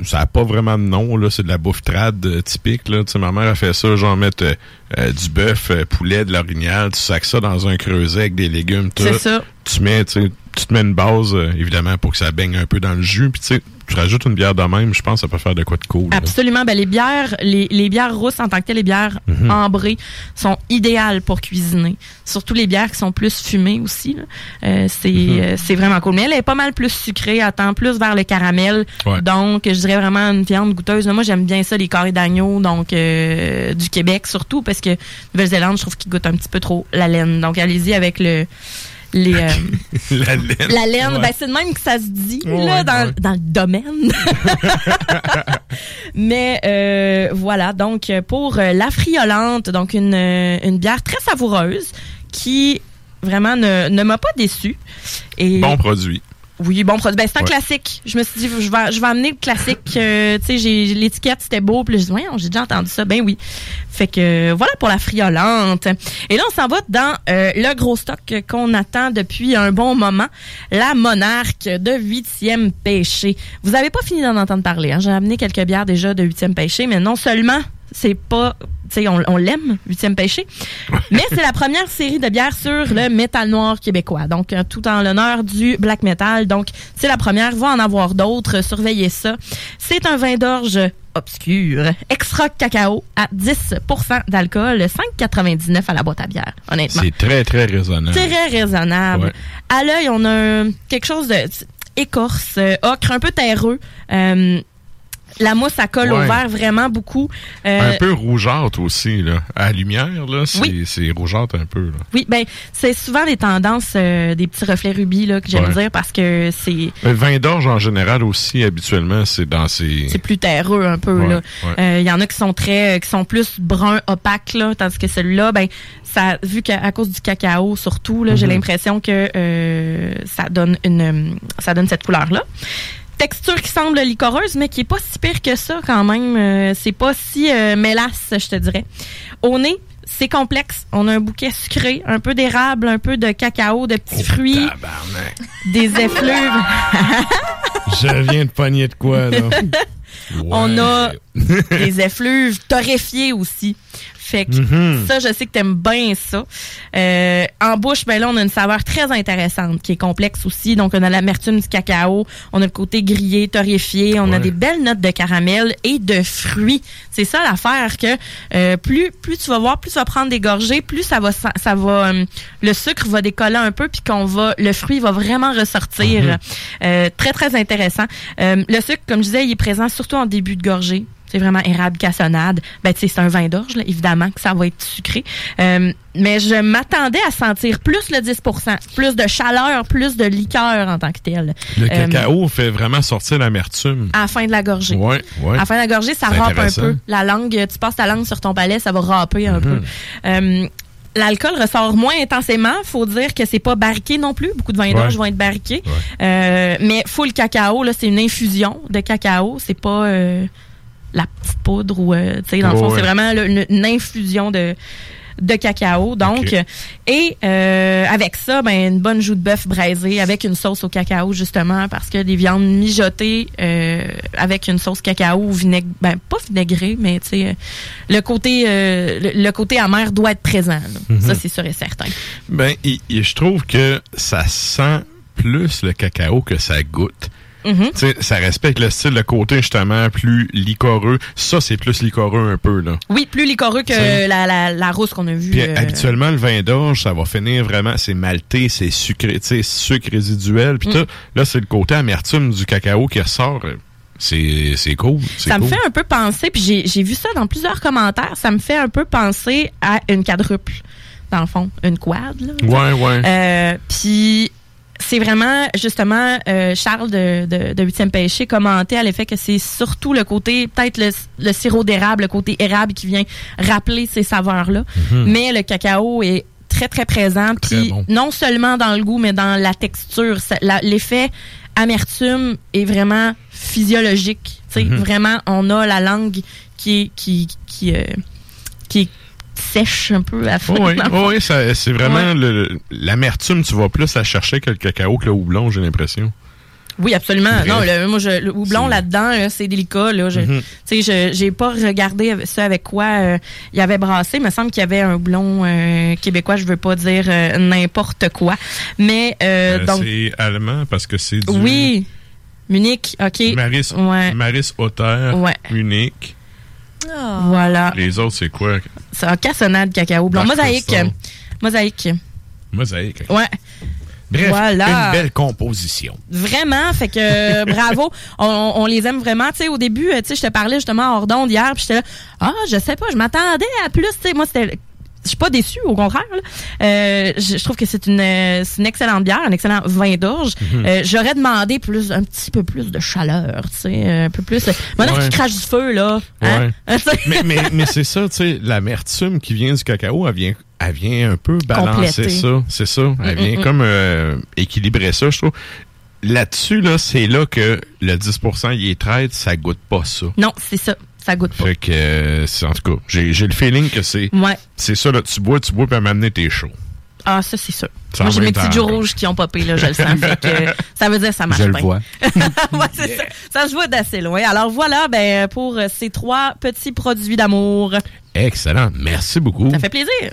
Ça n'a pas vraiment de nom, là. C'est de la bouffe trad euh, typique, là. Tu sais, ma mère a fait ça, genre mettre euh, euh, du bœuf, poulet, de l'orignal, tu sacs ça dans un creuset avec des légumes, tout. C'est ça. Tu mets, tu te mets une base, euh, évidemment, pour que ça baigne un peu dans le jus. Puis, tu sais, tu rajoutes une bière de même, je pense que ça peut faire de quoi de cool. Absolument. Ben, les bières, les, les bières rousses en tant que telles, les bières Mhm. ambrées sont idéales pour cuisiner. Surtout les bières qui sont plus fumées aussi. Euh, c'est Mhm. euh, c'est vraiment cool. Mais elle est pas mal plus sucrée, elle tend plus vers le caramel. Ouais. Donc, je dirais vraiment une viande goûteuse. Moi, j'aime bien ça, les carrés d'agneau, donc euh, du Québec surtout, parce que Nouvelle-Zélande, je trouve qu'ils goûtent un petit peu trop la laine. Donc, allez-y avec le les euh, la laine. la laine, Ouais. ben c'est de même que ça se dit Ouais, là, dans, ouais. dans le domaine. Mais euh, voilà, donc pour euh, la friolante, donc une, une bière très savoureuse qui vraiment ne, ne m'a pas déçu. Et Bon produit. Oui, bon produit. Ben, c'est un Ouais. classique. Je me suis dit, je vais, je vais amener le classique. euh, tu sais, j'ai l'étiquette, c'était beau. Puis je dis, voyons, j'ai déjà entendu ça. Ben oui. Fait que euh, voilà pour la friolante. Et là, on s'en va dans euh, le gros stock qu'on attend depuis un bon moment. La monarque de huitième pêché. Vous avez pas fini d'en entendre parler. Hein? J'ai amené quelques bières déjà de huitième pêché, mais non seulement c'est pas, tu sais, on, on l'aime, huitième pêché, mais c'est la première série de bières sur le métal noir québécois. Donc, euh, tout en l'honneur du black metal. Donc, c'est la première. Va en avoir d'autres. Surveillez ça. C'est un vin d'orge obscur, extra cacao à 10% d'alcool, 5,99 à la boîte à bière, honnêtement. C'est très, très raisonnable. Très raisonnable. Ouais. À l'œil, on a un- quelque chose de écorce, euh, ocre, un peu terreux. Euh, la mousse, ça colle au verre vraiment beaucoup. Euh, Un peu rougeâtre aussi, là. À la lumière, là, c'est Oui. rougeâtre un peu, là. Oui, ben c'est souvent les tendances euh, des petits reflets rubis là que j'aime Ouais. dire parce que c'est Le vin d'orge, en général, aussi, habituellement, c'est dans ces... c'est plus terreux un peu Ouais, là. Euh, Il y en a qui sont très euh, qui sont plus brun opaque là, tandis que celui-là ben ça vu qu'à cause du cacao surtout là, j'ai Mhm. l'impression que euh, ça donne une euh, ça donne cette couleur là. Texture qui semble licoreuse, mais qui est pas si pire que ça quand même. Euh, c'est pas si euh, mélasse, je te dirais. Au nez, c'est complexe. On a un bouquet sucré, un peu d'érable, un peu de cacao, de Oh, petits fruits, des effluves. Je viens de pogner de quoi, là? On a des effluves torréfiés aussi. Fait que Mhm. ça, je sais que t'aimes bien ça. Euh, en bouche, ben là, on a une saveur très intéressante qui est complexe aussi. Donc, on a l'amertume du cacao, on a le côté grillé, torréfié, on a des belles notes de caramel et de fruits. C'est ça l'affaire que euh, plus plus tu vas voir, plus tu vas prendre des gorgées, plus ça va ça, ça va euh, le sucre va décoller un peu puis qu'on va le fruit va vraiment ressortir. Mhm. Euh, très très intéressant. Euh, le sucre, comme je disais, il est présent surtout en début de gorgée. C'est vraiment érable cassonade. Ben, tu sais, c'est un vin d'orge, là, évidemment que ça va être sucré. Euh, mais je m'attendais à sentir plus le 10% plus de chaleur, plus de liqueur en tant que tel. Le Euh, cacao fait vraiment sortir l'amertume. à la fin de la gorgée. Ouais, ouais. À la fin de la gorgée, ça râpe un peu. La langue, tu passes ta langue sur ton palais, ça va râper un Mhm. peu. Euh, L'alcool ressort moins intensément. Faut dire que c'est pas barriqué non plus. Beaucoup de vins Ouais. d'orge vont être barriqués. Euh, mais full cacao, là, c'est une infusion de cacao. C'est pas euh, la petite poudre ou, euh, tu sais, dans le fond, ouais. c'est vraiment là, une, une infusion de de cacao. Donc, et euh, avec ça, ben une bonne joue de bœuf braisée avec une sauce au cacao justement parce que des viandes mijotées euh, avec une sauce cacao ou vinaigre, ben pas vinaigrée, mais tu sais euh, le côté euh, le, le côté amer doit être présent. Mhm. Ça c'est sûr et certain. Ben, et- et je trouve que ça sent plus le cacao que ça goûte. Mhm. Ça respecte le style, le côté justement plus liquoreux. Ça, c'est plus liquoreux un peu, là. Oui, plus liquoreux que la, la, la rousse qu'on a vue. Puis euh, habituellement, le vin d'orge, ça va finir vraiment, c'est malté, c'est sucré, sucre résiduel. Puis Mm. là, c'est le côté amertume du cacao qui ressort. C'est c'est cool. Ça me cool. fait un peu penser, puis j'ai j'ai vu ça dans plusieurs commentaires, ça me fait un peu penser à une quadruple, dans le fond, une quad. Là, Ouais, ouais. Euh, puis c'est vraiment, justement, euh, Charles de, de, de 8e Péché commentait à l'effet que c'est surtout le côté, peut-être le, le sirop d'érable, le côté érable qui vient rappeler ces saveurs-là. Mhm. Mais le cacao est très, très présent. Puis bon. non seulement dans le goût, mais dans la texture. L'effet amertume est vraiment physiologique. Tu sais, Mhm. Vraiment, on a la langue qui est, qui, qui, euh, qui est sèche un peu à. Oui, fond. oui, c'est vraiment Ouais. l'amertume, tu vas plus la chercher que le cacao, que le houblon, j'ai l'impression. Oui, absolument. Non, le, moi, je, le houblon là-dedans, là, c'est délicat. Là. Je, j'ai pas regardé ça avec quoi euh, il y avait brassé. Il me semble qu'il y avait un houblon euh, québécois. Je veux pas dire euh, n'importe quoi, mais donc c'est allemand parce que c'est du oui, Munich. Ok. Maris, Ouais. Maris Ouais. Munich. Voilà. Les autres, c'est quoi? C'est un cassonade cacao blanc. Dark Mosaïque. Crystal. Mosaïque. Mosaïque. Ouais. Bref, Voilà. une belle composition. Vraiment, fait que euh, bravo, on, on les aime vraiment. Tu sais, au début, euh, tu sais, je te parlais justement hors d'onde hier, puis j'étais là, ah, je sais pas, je m'attendais à plus. Tu sais, moi, c'était, je suis pas déçue, au contraire. Euh, je, je trouve que c'est une, euh, c'est une excellente bière, un excellent vin d'orge. Mhm. Euh, J'aurais demandé plus, un petit peu plus de chaleur, tu sais, un peu plus. Maintenant Ouais. qui crache du feu là. hein? mais mais, mais c'est ça, tu sais, l'amertume qui vient du cacao, elle vient, elle vient un peu balancer Compléter. ça. C'est ça. Elle Mm, vient mm, mm. comme euh, équilibrer ça, je trouve. Là-dessus, là, c'est là que le 10% il est traite, ça goûte pas ça. Non, c'est ça, ça goûte pas. Fait que, euh, c'est- en tout cas, j'ai j'ai le feeling que c'est Ouais. c'est ça, là, tu bois, tu bois, puis à m'amener tes chaud. Ah, ça, c'est sûr. Ça Moi, j'ai mes petits joues rouges qui ont popé, là, je le sens. Fait que, ça veut dire que ça marche Je le bien. vois. Ouais, c'est ça. Ça se voit d'assez loin. Alors voilà, ben, pour ces trois petits produits d'amour. Excellent. Merci beaucoup. Ça fait plaisir.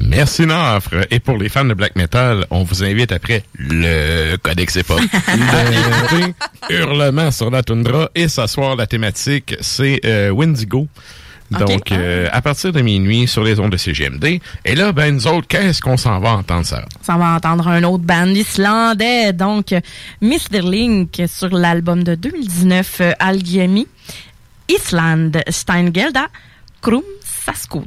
Merci Nafre. Et pour les fans de black metal, on vous invite après le Codex d'écouter Hurlement sur la toundra et ce soir la thématique c'est euh, Wendigo. Donc euh, à partir de minuit sur les ondes de CGMD. Et là ben nous autres qu'est-ce qu'on s'en va entendre ça Ça va entendre un autre band islandais, donc Mr. Link sur l'album de 2019 euh, Algiemi, Island Steingelda, Krum Saskud.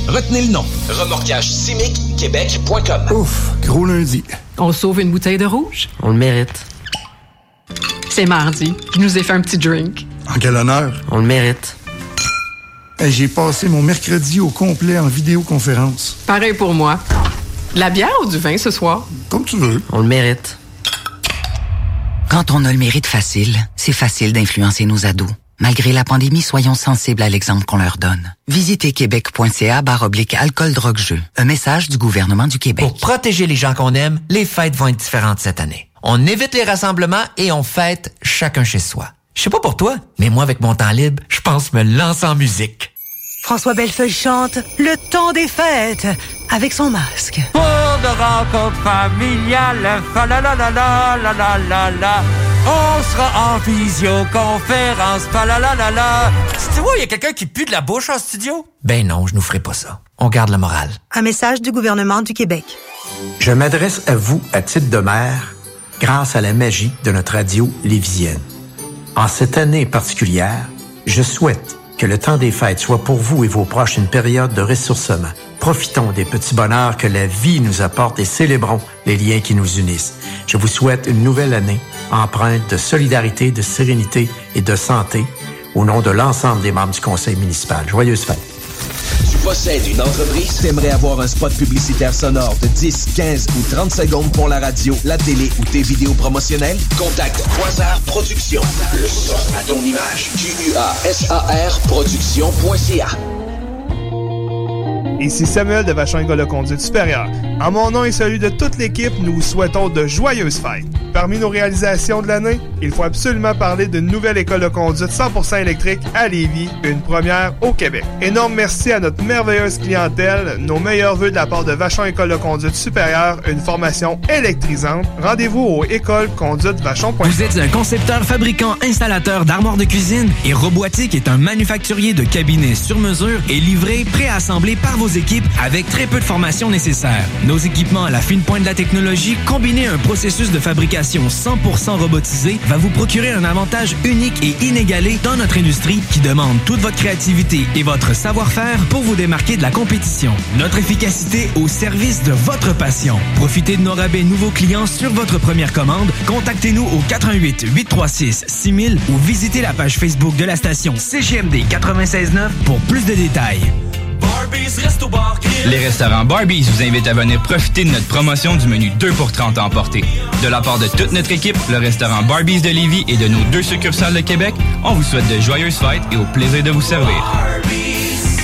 Retenez le nom. Remorquage Simic Québec.com. Ouf, gros lundi. On sauve une bouteille de rouge? On le mérite. C'est mardi. Je nous ai fait un petit drink. En quel honneur? On le mérite. Hey, J'ai passé mon mercredi au complet en vidéoconférence. Pareil pour moi. De la bière ou du vin ce soir? Comme tu veux. On le mérite. Quand on a le mérite facile, c'est facile d'influencer nos ados. Malgré la pandémie, soyons sensibles à l'exemple qu'on leur donne. Visitez québec.ca barre oblique alcool drogue jeu. Un message du gouvernement du Québec. Pour protéger les gens qu'on aime, les fêtes vont être différentes cette année. On évite les rassemblements et on fête chacun chez soi. Je sais pas pour toi, mais moi avec mon temps libre, je pense me lancer en musique. François Bellefeuille chante Le temps des fêtes avec son masque. Pour de rencontres familiales, fa la la la la la la la la. On sera en visioconférence, fa la la la la. Tu vois, il y a quelqu'un qui pue de la bouche en studio? Ben non, je nous ferai pas ça. On garde la morale. Un message du gouvernement du Québec. Je m'adresse à vous à titre de maire grâce à la magie de notre radio lévisienne. En cette année particulière, je souhaite que le temps des fêtes soit pour vous et vos proches une période de ressourcement. Profitons des petits bonheurs que la vie nous apporte et célébrons les liens qui nous unissent. Je vous souhaite une nouvelle année empreinte de solidarité, de sérénité et de santé au nom de l'ensemble des membres du conseil municipal. Joyeuses fêtes. Tu possèdes une entreprise? T'aimerais avoir un spot publicitaire sonore de 10, 15 ou 30 secondes pour la radio, la télé ou tes vidéos promotionnelles? Contacte Quasar Productions. Le son à ton image. Q-U-A-S-A-R Productions.ca. Ici Samuel de Vachon École de Conduite Supérieure. En mon nom et celui de toute l'équipe, nous vous souhaitons de joyeuses fêtes. Parmi nos réalisations de l'année, il faut absolument parler d'une nouvelle école de conduite 100% électrique à Lévis, une première au Québec. Énorme merci à notre merveilleuse clientèle, nos meilleurs voeux de la part de Vachon École de Conduite Supérieure, une formation électrisante. Rendez-vous au écoleconduitevachon.com. Vous êtes un concepteur, fabricant, installateur d'armoires de cuisine et Robotique est un manufacturier de cabinets sur mesure et livré, préassemblé par vos équipes avec très peu de formation nécessaire. Nos équipements à la fine pointe de la technologie, combinés à un processus de fabrication 100% robotisé, va vous procurer un avantage unique et inégalé dans notre industrie qui demande toute votre créativité et votre savoir-faire pour vous démarquer de la compétition. Notre efficacité au service de votre passion. Profitez de nos rabais nouveaux clients sur votre première commande. Contactez-nous au 88 836 6000 ou visitez la page Facebook de la station CGMD 969 pour plus de détails. Les restaurants Barbies vous invitent à venir profiter de notre promotion du menu 2 pour 30 à emporter. De la part de toute notre équipe, le restaurant Barbies de Lévis et de nos deux succursales de Québec, on vous souhaite de joyeuses fêtes et au plaisir de vous servir.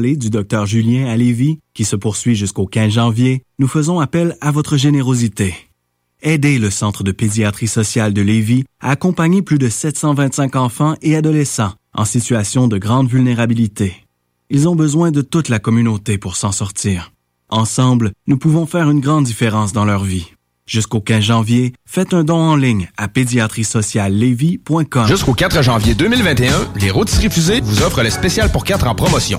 du Dr Julien à Lévis, qui se poursuit jusqu'au 15 janvier, nous faisons appel à votre générosité. Aidez le Centre de pédiatrie sociale de Lévis à accompagner plus de 725 enfants et adolescents en situation de grande vulnérabilité. Ils ont besoin de toute la communauté pour s'en sortir. Ensemble, nous pouvons faire une grande différence dans leur vie. Jusqu'au 15 janvier, faites un don en ligne à pédiatriesociallevy.com. Jusqu'au 4 janvier 2021, les rôtisseries fusées vous offrent le spécial pour 4 en promotion.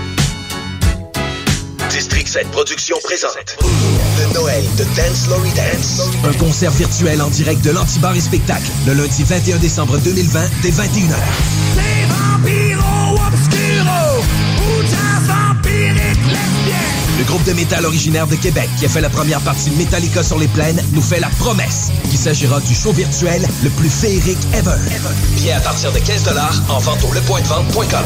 District Cette production présente le Noël de Dance Lory Dance. Un concert virtuel en direct de l'Antibar et Spectacle le lundi 21 décembre 2020 dès 21h. Le groupe de métal originaire de Québec qui a fait la première partie de Metallica sur les plaines nous fait la promesse qu'il s'agira du show virtuel le plus féerique ever. Bien à partir de 15 en vente au lepointdevente.com.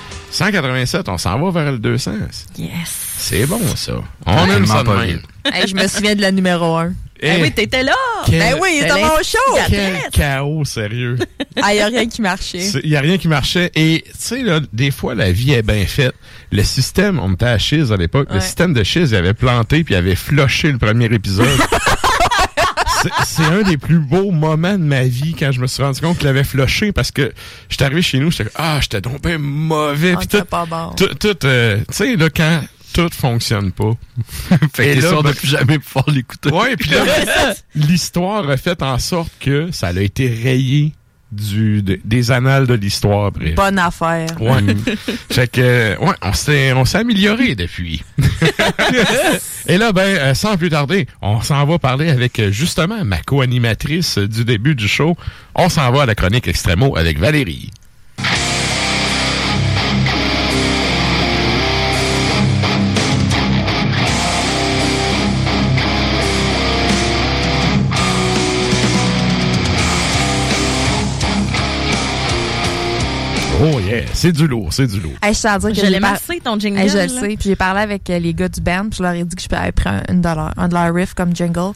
187, on s'en va vers le 200. Yes. C'est bon, ça. On aime ça de pas même. vite. Hey, je me souviens de la numéro 1. Eh Eh, oui, t'étais là! Quel- Ben oui, il était Elle mon est show! Quel chaos, sérieux. Ah, il n'y a rien qui marchait. Il y a rien qui marchait. Et, tu sais, là, des fois, la vie est bien faite. Le système, on était à Chiz à l'époque, le système de Chiz, il avait planté puis il avait floché le premier épisode. C'est- un des plus beaux moments de ma vie quand je me suis rendu compte qu'il avait floché parce que j'étais arrivé chez nous, j'étais ah, j'étais donc bien mauvais. Ah, tout, pas bon. tout, tout, euh, tu sais, là, quand tout fonctionne pas. Fait Et que là, sûr de ben- plus jamais pouvoir l'écouter. Ouais, puis là, l'histoire a fait en sorte que ça a été rayé du, de- des annales de l'histoire. bref. Bonne affaire. Ouais. fait que, ouais, on s'est, on s'est amélioré depuis. Et là, ben, euh, sans plus tarder, on s'en va parler avec euh, justement ma co-animatrice du début du show. On s'en va à la chronique Extremo avec Valérie. Oh yeah, c'est du lourd, c'est du lourd. Hey, je dire que l'ai par- massé, ton jingle. Hey, je le sais. Puis j'ai parlé avec euh, les gars du band. Puis je leur ai dit que je avais pris un, une dollar, un dollar riff comme jingle.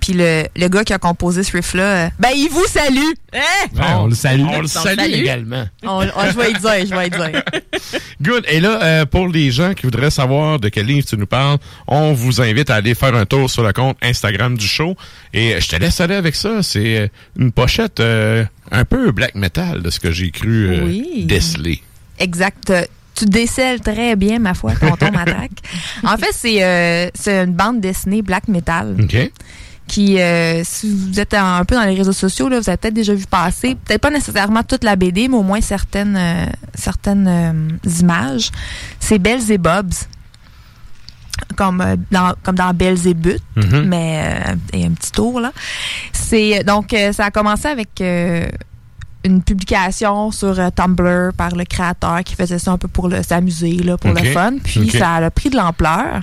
Puis le, le gars qui a composé ce riff-là, euh, ben il vous salue! Hein? Ouais, on le salue. On le salue salue. également. On, on- je vais y dire, je vais y dire. Good. Et là, euh, pour les gens qui voudraient savoir de quel livre tu nous parles, on vous invite à aller faire un tour sur le compte Instagram du show. Et je te laisse aller avec ça. C'est une pochette euh, un peu black metal de ce que j'ai cru euh, Oui. déceler. Exact. Tu décèles très bien, ma foi, tonton Matraque. En fait, c'est euh, c'est une bande dessinée black metal. OK? qui, euh, si vous êtes un, peu dans les réseaux sociaux, là, vous avez peut-être déjà vu passer, peut-être pas nécessairement toute la BD, mais au moins certaines, euh, certaines images. C'est Belles et Bobs. Comme euh, dans, comme dans Belzébuth, Mhm. mais euh, et un petit tour là. C'est donc euh, ça a commencé avec euh, une publication sur euh, Tumblr par le créateur qui faisait ça un peu pour le- s'amuser là, pour le fun. Puis ça a pris de l'ampleur.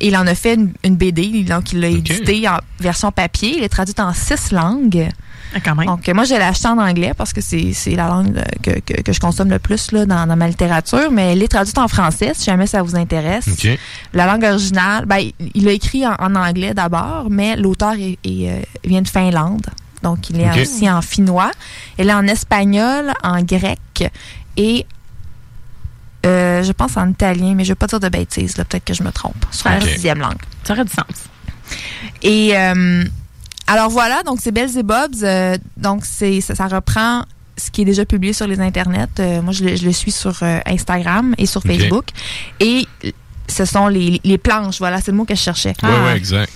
Il en a fait une, une BD, donc il l'a édité en version papier. Il est traduit en six langues. Donc euh, moi, je l'ai acheté en anglais parce que c'est c'est la langue euh, que, que, que je consomme le plus là, dans, dans ma littérature, mais elle est traduite en français si jamais ça vous intéresse. OK. La langue originale, ben, il- il l'a écrit en, en anglais d'abord, mais l'auteur est- est, euh, vient de Finlande. Donc, il est aussi en finnois. Elle est en espagnol, en grec et euh, je pense en italien, mais je ne vais pas dire de bêtises. là, Peut-être que je me trompe. Sur la Ok. sixième langue. Ça aurait du sens. Et euh, alors voilà, donc c'est Belles et Bobs. euh, donc c'est ça, ça reprend ce qui est déjà publié sur les internets. Euh, moi, je le, je le suis sur euh, Instagram et sur Ok. Facebook. Et ce sont les, les planches. Voilà, c'est le mot que je cherchais. Ouais, ouais, exact.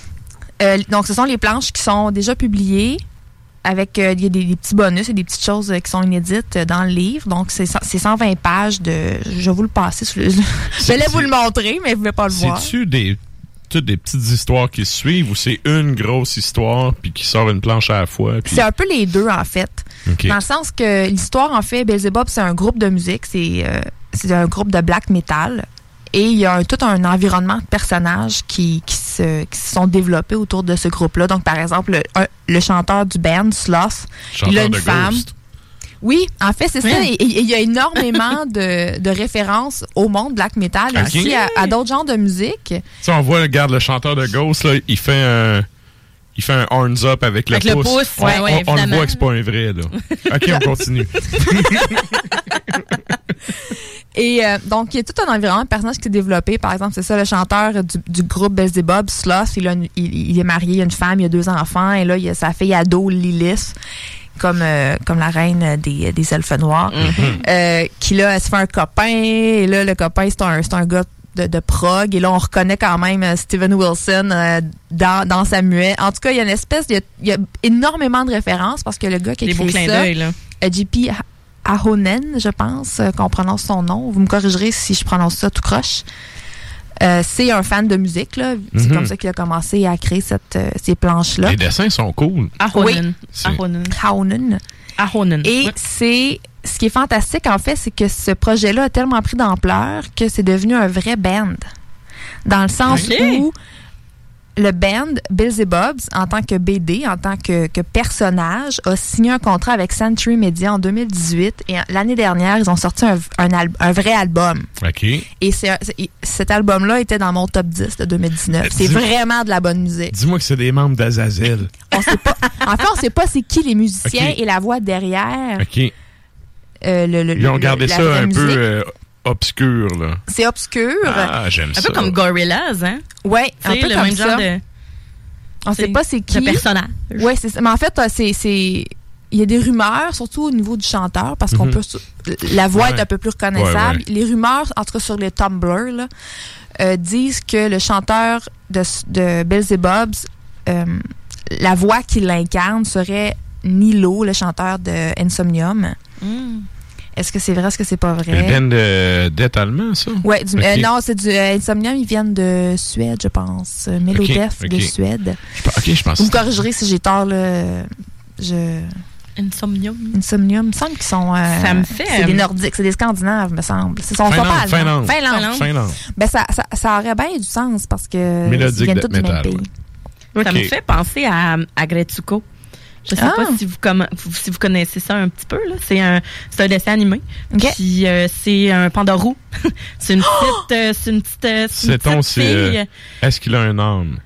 Euh, donc, ce sont les planches qui sont déjà publiées avec euh, il y a des, des petits bonus et des petites choses euh, qui sont inédites euh, dans le livre. Donc, c'est cent- c'est 120 pages de... Je vais vous le passer. Sous le, J'allais vous le montrer, mais vous ne pouvez pas le voir. C'est-tu des, toutes des petites histoires qui se suivent ou c'est une grosse histoire puis qui sort une planche à la fois? puis- C'est un peu les deux, en fait. Dans le sens que l'histoire, en fait, Beelzebub, c'est un groupe de musique. C'est c'est un groupe de black metal. Et il y a un- tout un environnement de personnages qui, qui, se, qui se sont développés autour de ce groupe-là. Donc, par exemple, le, un- le chanteur du band, Sloth, Chanteur il a une de femme. Ghost. Oui, en fait, c'est ça. Oui. Il y a énormément de, de références au monde black metal, Ok. aussi à, à d'autres genres de musique. Tu sais, on voit, regarde, le chanteur de Ghost, là, il fait un. Il fait un horns up avec le Avec le pouce. pouce, on, ouais, ouais, on- on le voit que c'est pas un vrai, là. OK, on continue. Et euh, donc, il y a tout un environnement de personnages qui s'est développé. Par exemple, c'est ça, le chanteur du, du groupe Beelzebub, Sloth, il, a une- il, il est marié, il a une femme, il a deux enfants, et là, il a sa fille ado, Lilith, comme, euh, comme la reine des, des elfes noirs, euh, qui là, elle se fait un copain, et là, le copain, c'est un, c'est un gars de, de prog, et là, on reconnaît quand même euh, Steven Wilson euh, dans, dans sa muette. En tout cas, il y a une espèce, il y a, il y a énormément de références, parce que le gars qui beaux écrit ça, là. euh, JP Ahonen, je pense, qu'on prononce son nom. Vous me corrigerez si je prononce ça tout croche. Euh, c'est un fan de musique, là. C'est Mhm. comme ça qu'il a commencé à créer cette, euh, ces planches-là. Les dessins sont cool. Ahonen. Ahonen. Ahonen. Ahonen. Et Ouais. c'est ce qui est fantastique, en fait, c'est que ce projet-là a tellement pris d'ampleur que c'est devenu un vrai band. Dans le sens où le band Beelzebubs, en tant que BD, en tant que, que personnage, a signé un contrat avec Century Media en 2018 et l'année dernière, ils ont sorti un, un, al- un vrai album. OK. Et cet album-là était dans mon top 10 de 2019. C'est vraiment de la bonne musique. Dis-moi que c'est des membres d'Azazel. On sait pas, en fait, on sait pas c'est qui les musiciens et la voix derrière. OK. Euh, le, le- Ils ont gardé ça un peu euh, obscur, là. C'est obscur. Ah, j'aime Un ça. peu comme Gorillaz, hein? Ouais, un Tu sais, peu le comme même ça. genre de. On sait pas c'est qui. Le personnage. Ouais, c'est ça. Mais en fait, euh, c'est c'est il y a des rumeurs, surtout au niveau du chanteur, parce qu'on Mhm. peut la voix Ouais. est un peu plus reconnaissable. Ouais, ouais. Les rumeurs, en tout cas sur les Tumblr, là, euh, disent que le chanteur de, de Beelzebubs, euh, la voix qui l'incarne serait Nilo, le chanteur de Insomnium. Est-ce que c'est vrai, est-ce que c'est pas vrai? band de Death allemand, ça? Ok. euh, non, c'est du euh, Insomnium, ils viennent de Suède, je pense. Euh, Melodef de. Suède. Je OK, je pense Vous me corrigerez si j'ai tort, là. Je... Insomnium. Insomnium, il me semble qu'ils sont. euh, Ça me fait, C'est des Nordiques, c'est des Scandinaves, me semble. Ils sont, sont Finlande, pas allemands. Finlande. Finlande. Finlande. Ben, ça, ça, ça aurait bien du sens parce que. Mélodique ils viennent de tous du même métal, pays. ouais. Ça me fait penser à, à Gretsuko. Je sais Ah. pas si vous, comme, si vous connaissez ça un petit peu. là. C'est un, c'est un dessin animé. Puis euh, c'est un panda roux. c'est une petite... euh, c'est une petite... euh, c'est une petite euh, Est-ce qu'il a un âme?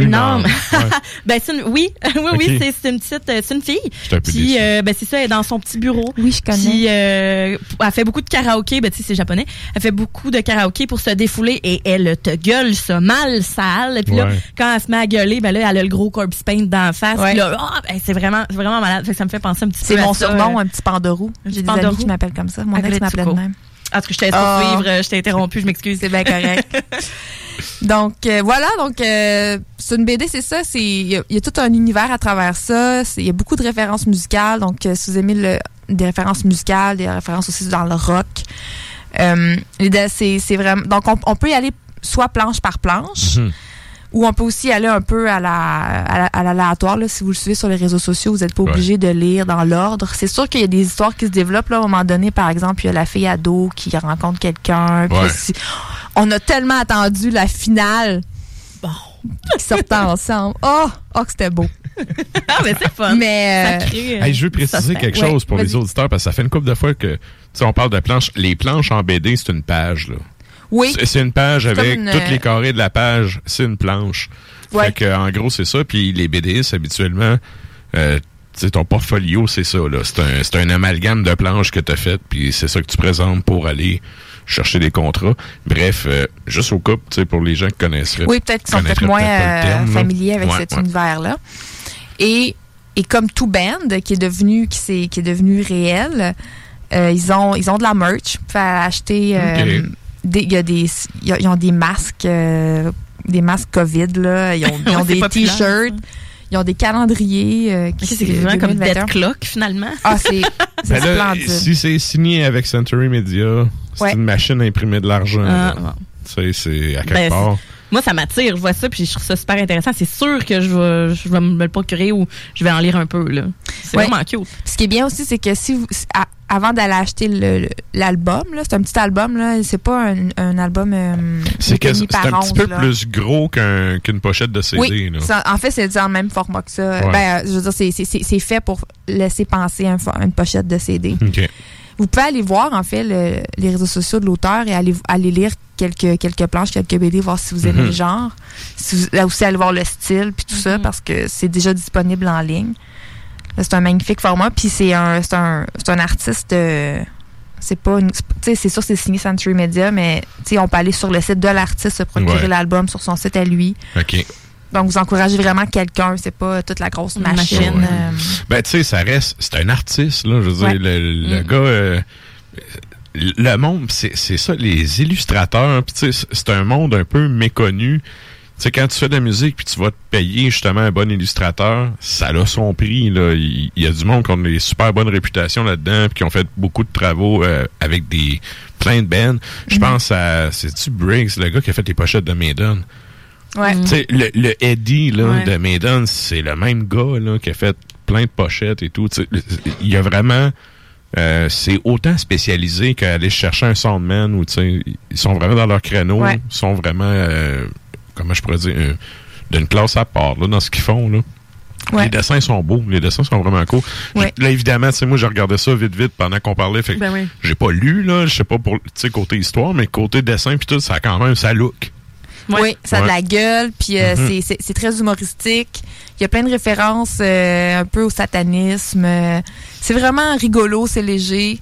Âme. Ouais. ben c'est une, oui, oui, Ok. oui, c'est, c'est une petite, euh, c'est une fille. Puis euh, ben c'est ça, elle est dans son petit bureau. Oui, je connais. Puis euh, elle fait beaucoup de karaoké, ben tu sais c'est japonais. Elle fait beaucoup de karaoké pour se défouler et elle te gueule ça mal sale. Puis là Ouais. quand elle se met à gueuler, ben là elle a le gros corpse paint dans la face. Ouais. Puis là, ah, ben, c'est vraiment, c'est vraiment malade. Fait que ça me fait penser un petit peu. C'est mon ça, surnom, euh, un petit pandarou. J'ai des pandarou. amis qui m'appellent comme ça. Mon ex m'appelait de même. En tout cas, je t'ai Ah. poursuivre, euh, je t'ai interrompu, je m'excuse. C'est bien correct. Donc euh, voilà, donc euh, c'est une BD, c'est ça, c'est il y, a- tout un univers à travers ça, il y a beaucoup de références musicales, donc euh, si vous aimez des références musicales, des références aussi dans le rock, euh, c'est vraiment donc on, on peut y aller soit planche par planche. Mhm. Ou on peut aussi aller un peu à la à la- à l'aléatoire. là. si vous le suivez sur les réseaux sociaux, vous n'êtes pas Ouais. obligé de lire dans l'ordre. C'est sûr qu'il y a des histoires qui se développent. Là, à un moment donné, par exemple, il y a la fille ado qui rencontre quelqu'un. Ouais. si- On a tellement attendu la finale. Bon. Qui sortent ensemble. Oh, oh que c'était beau. ah, mais c'est fun. Mais, euh, Hey, je veux préciser quelque Ouais, chose pour les auditeurs parce que ça fait une couple de fois que tu sais, on parle de planches. Les planches en BD, c'est une page. Là. Oui. C'est- une page avec une, tous les euh, carrés de la page, c'est une planche. Ouais. Fait que, en gros, c'est ça. Puis les BDistes, habituellement, euh, ton portfolio, c'est ça. là. C'est un, c'est un amalgame de planches que tu as fait, puis c'est ça que tu présentes pour aller chercher des contrats. Bref, euh, juste au couple, tu sais, pour les gens qui connaisseraient. Oui, peut-être qu'ils sont peut-être moins euh, terme, familiers avec Ouais, cet ouais. univers-là. Et, et comme tout band qui est devenu qui, s'est- qui est devenu réel, euh, ils ont ils ont de la merch. Pouvez acheter. Il y a des il y a- ils ont des masques euh, des masques Covid là. Ils ont, ils des t-shirts. Ils ont des calendriers. euh, qui c'est vraiment comme 2021. Dead Clock, finalement. Ah, c'est Ben là, splendide. si c'est signé avec Century Media, c'est Ouais. une machine à imprimer de l'argent. Ah, sais, c'est à quelque Ben, part. Moi, ça m'attire. Je vois ça, puis je trouve ça super intéressant. C'est sûr que je vais, je vais me le procurer ou je vais en lire un peu. là. C'est Ouais. vraiment cute. Ce qui est bien aussi, c'est que si vous, à- avant d'aller acheter le- le- l'album, là, c'est un petit album, là, c'est pas un, un album. euh, C'est que défini c'est un petit peu là. plus gros qu'un- qu'une pochette de CD. Oui, là. en fait, c'est dans le même format que ça. Ouais. Ben, euh, je veux dire, c'est- c'est c'est- c'est fait pour laisser penser un une pochette de CD. OK. Vous pouvez aller voir, en fait, le- les réseaux sociaux de l'auteur et aller, aller lire quelques, quelques planches, quelques BD, voir si vous aimez Mhm. le genre. Si vous, là aussi, aller voir le style, puis tout Mhm. ça, parce que c'est déjà disponible en ligne. Là, C'est un magnifique format, puis c'est un, c'est un, c'est un artiste... euh, c'est pas une- c'est- tu sais c'est sûr c'est signé Century Media mais tu sais on peut aller sur le site de l'artiste se procurer Ouais. l'album sur son site à lui OK. Donc vous encouragez vraiment quelqu'un c'est pas toute la grosse machine, euh, Ben, tu sais, ça reste. C'est un artiste, là. Je veux dire, le, le Mm. gars. euh, le monde, c'est ça, les illustrateurs. Puis, tu sais, c'est un monde un peu méconnu. Tu sais, quand tu fais de la musique puis tu vas te payer justement un bon illustrateur, ça a son prix. Là. Il, y a du monde qui ont des super bonnes réputations là-dedans puis qui ont fait beaucoup de travaux euh, avec des plein de bands. Je pense à, c'est-tu Briggs, le gars qui a fait les pochettes de Maiden? Ouais le, le Eddie là, Ouais. de Maiden, c'est le même gars là, qui a fait plein de pochettes et tout. Il y a vraiment. euh, c'est autant spécialisé qu'aller chercher un soundman sais, ils sont vraiment dans leur créneau, Ouais. ils sont vraiment euh, comment je pourrais dire euh, d'une classe à part là, dans ce qu'ils font là. Ouais. Les dessins sont beaux, les dessins sont vraiment cool. Ouais. Là évidemment, tu moi j'ai regardé ça vite vite pendant qu'on parlait, fait Ben oui. j'ai pas lu là, je sais pas pour tu sais côté histoire, mais côté dessin puis tout, ça a quand même ça look. Ouais. Oui, ça a de la gueule, puis euh, Mhm. c'est- très humoristique. Il y a plein de références euh, un peu au satanisme. euh, c'est vraiment rigolo, c'est léger.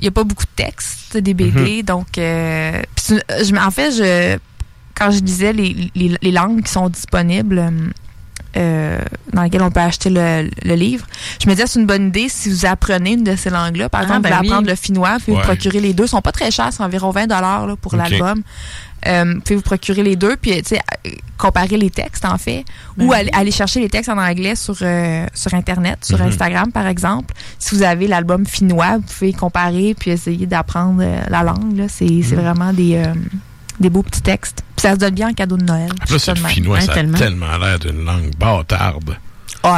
Il n'y a pas beaucoup de texte des BD, donc euh, puis c'est- je, en fait, je quand je lisais les, les, les langues qui sont disponibles euh, dans lesquelles on peut acheter le, le livre, je me disais c'est une bonne idée si vous apprenez une de ces langues-là. Par Ah, exemple, ben vous oui. apprendre le finnois, vous pouvez Ouais. vous procurer les deux. Ils sont pas très chers, c'est environ 20 là, pour l'album. Euh, vous pouvez vous procurer les deux, puis tu sais, comparer les textes en fait, Ben ou oui. aller, aller chercher les textes en anglais sur euh, sur internet, sur Mhm. Instagram par exemple. Si vous avez l'album finnois, vous pouvez comparer puis essayer d'apprendre euh, la langue. là. C'est c'est Mhm. vraiment des euh, des beaux petits textes. Puis ça se donne bien en cadeau de Noël. Après, c'est le Seulement. finnois, Ouais, ça tellement. a tellement l'air d'une langue bâtarde. Ouais.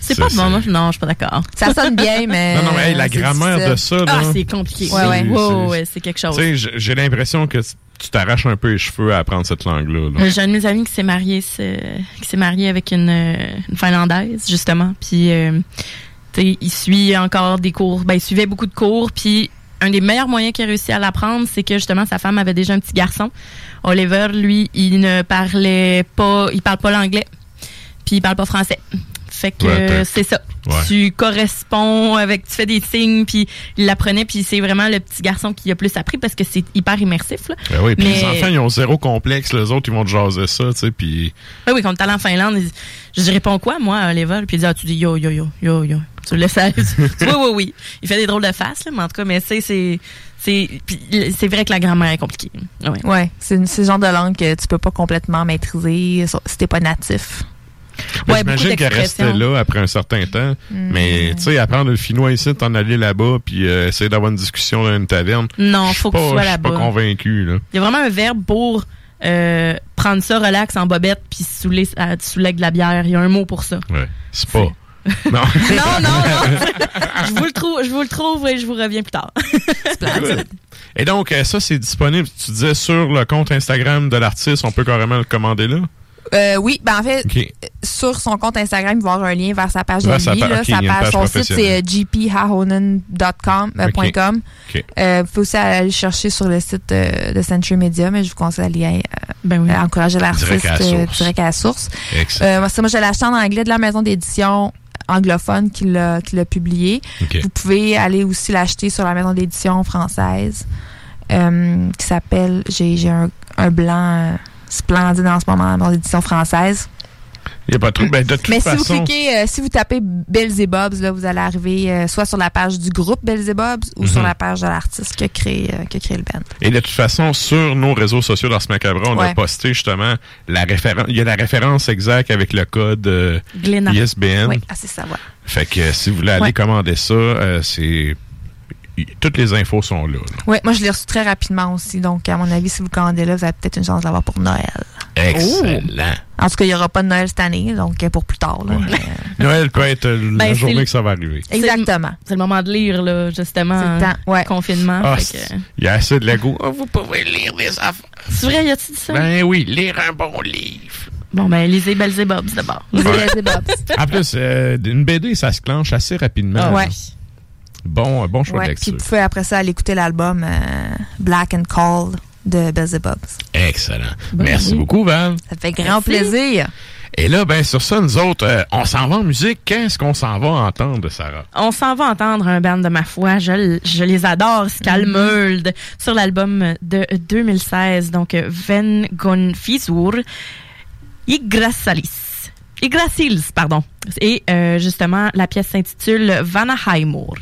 C'est pas bon, moi, non, je suis pas d'accord. Ça sonne bien, mais Non, non, mais hey, la grammaire de ça, là. Ah, c'est compliqué. Ouais, ouais. Ouais, c'est- ouais, c'est quelque chose. Tu sais, j'ai- l'impression que tu t'arraches un peu les cheveux à apprendre cette langue-là. là. J'ai un de mes amis qui s'est marié, qui s'est marié avec une, euh, une Finlandaise, justement. Puis, euh, tu sais, il suit encore des cours. Ben, il suivait beaucoup de cours. Puis, un des meilleurs moyens qu'il a réussi à l'apprendre, c'est que justement, sa femme avait déjà un petit garçon. Oliver, lui, il ne parlait pas, il parle pas l'anglais. Puis, il parle pas français. Fait que Ouais, euh, c'est ça. Ouais. Tu corresponds avec, tu fais des signes, puis il l'apprenait, puis c'est vraiment le petit garçon qui a plus appris parce que c'est hyper immersif. Là. Ben oui, puis Mais- les enfants, ils ont zéro complexe. Les autres, ils vont te jaser ça, tu sais, puis... Oui, oui, quand t'es allé en Finlande, il- je réponds quoi, moi, à Oliver? Puis il dit, ah, tu dis yo, yo, yo, yo, yo. Tu le laisses aller. oui, oui, oui. Il fait des drôles de faces, là, mais en tout cas, mais c'est, c'est, c'est, vrai que la grammaire est compliquée. Ouais. Ouais, c'est le genre de langue que tu peux pas complètement maîtriser si t'es pas natif. Ben, Ouais, J'imagine qu'elle restait là après un certain temps. Mais, tu sais, apprendre le finnois ici, t'en aller là-bas, puis euh, essayer d'avoir une discussion dans une taverne. Non, je suis faut que tu pas- sois Je suis pas là-bas. convaincu, là. Il y a vraiment un verbe pour euh, prendre ça relax en bobette puis saouler, à- saouler avec de la bière. Il y a un mot pour ça. Ouais. C'est pas... non. non, non, non. je vous le trouve, je vous le trouve et je vous reviens plus tard. Et donc, euh, ça, c'est disponible, tu disais, sur le compte Instagram de l'artiste. On peut carrément le commander là? Euh, oui, ben en fait, OK. sur son compte Instagram, il va y avoir un lien vers sa page Vers de sa pa- sa page son site, c'est euh, gphahonen.com. euh, Ok. point .com. OK. Euh, vous pouvez aussi aller chercher sur le site euh, de Century Media, mais je vous conseille d'aller euh, Ben oui. euh, encourager l'artiste Direct à la euh, source. Euh, moi, c'est- moi, je l'ai acheté en anglais de la maison d'édition anglophone qui l'a qui l'a publié. Vous pouvez aller aussi l'acheter sur la maison d'édition française euh, qui s'appelle, j'ai j'ai un, un blanc euh, splendide en ce moment, la maison d'édition française. Il n'y a pas trop... Ben, de toute Mais si façon... vous cliquez, euh, si vous tapez Belzebubs, là, vous allez arriver euh, soit sur la page du groupe Belzebubs ou Mhm. sur la page de l'artiste qui a créé, euh, qui a créé le band. Et de toute façon, sur nos réseaux sociaux d'Ars Macabre, on a posté justement la référence. Il y a la référence exacte avec le code. ISBN. Oui, ah, c'est ça, ouais. Fait que si vous voulez aller Ouais. commander ça, c'est. Toutes les infos sont là. là. Ouais, moi, je l'ai reçu très rapidement aussi. Donc, à mon avis, si vous commandez là, vous avez peut-être une chance de l'avoir pour Noël. Excellent. En tout cas, il n'y aura pas de Noël cette année, donc pour plus tard. là. Mais, euh, Noël peut être euh, la Ben, journée que ça va arriver. Exactement. C'est le moment de lire, là, justement. C'est le temps, en Confinement. Ah, que- Il y a assez de Lego. Ah, vous pouvez lire des affaires. C'est vrai, y a-tu dit ça? Ben oui, lire un bon livre. Bon, ben, lisez Belzebubs d'abord. Lisez Ouais. En plus, euh, une BD, ça se clenche assez rapidement. Ah, ouais. Bon, bon choix ouais. de Puis vous pouvez après ça aller écouter l'album euh, Black and Cold de Beelzebubs. Excellent. Merci oui. beaucoup, Val. Ça fait grand plaisir. Et là, ben sur ça, nous autres, euh, on s'en va en musique. Qu'est-ce qu'on s'en va entendre, Sarah? On s'en va entendre un band de ma foi. Je, les adore, Skalmöld, sur l'album de 2016, donc euh, Ven Gon Fisur, Yggdrasalis. Yggdrasils, pardon. Et euh, justement, la pièce s'intitule Vanaheimur.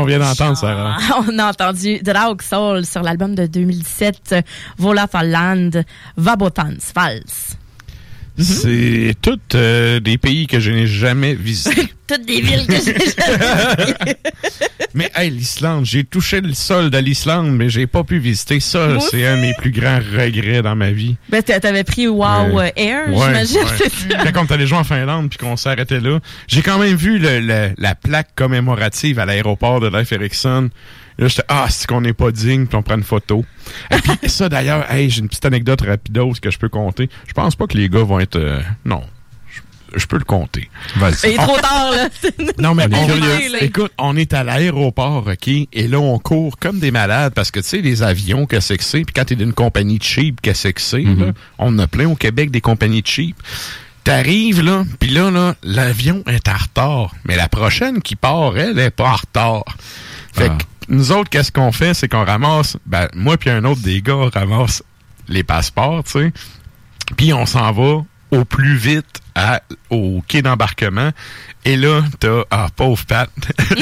Qu'on vient d'entendre, Sarah? On a entendu Draug Soul sur l'album de 2017, Vola Land, Vabotans Vals. C'est toutes euh, des pays que je n'ai jamais visités. Toutes des villes que j'ai jamais mais hey, l'Islande, j'ai touché le sol de l'Islande, mais j'ai pas pu visiter ça. C'est un de mes plus grands regrets dans ma vie. Ben, t'a- t'avais pris Wow Euh, Air, ouais, j'imagine. ouais. Quand on allait jouer en Finlande puis qu'on s'arrêtait là, j'ai quand même vu le- le- la plaque commémorative à l'aéroport de Leif Erikson. Là, j'étais ah, c'est qu'on n'est pas digne, puis on prend une photo. Et puis ça d'ailleurs, hey, j'ai une petite anecdote rapidos que je peux compter. Je pense pas que les gars vont être euh, non. Je, peux le compter. Il est trop tard, là. Non, mais On est on- écoute, on est à l'aéroport, OK? Et là, on court comme des malades parce que, tu sais, les avions, qu'est-ce que c'est? Puis quand t'es d'une compagnie cheap, qu'est-ce que c'est? là? On en a plein au Québec des compagnies cheap. T'arrives, là, puis là, là, l'avion est en retard. Mais la prochaine qui part, elle est pas en retard. Fait que nous autres, qu'est-ce qu'on fait? C'est qu'on ramasse, ben, moi puis un autre des gars, on ramasse les passeports, tu sais. Puis on s'en va au plus vite à, au quai d'embarquement. Et là, t'as, ah, pauvre Pat.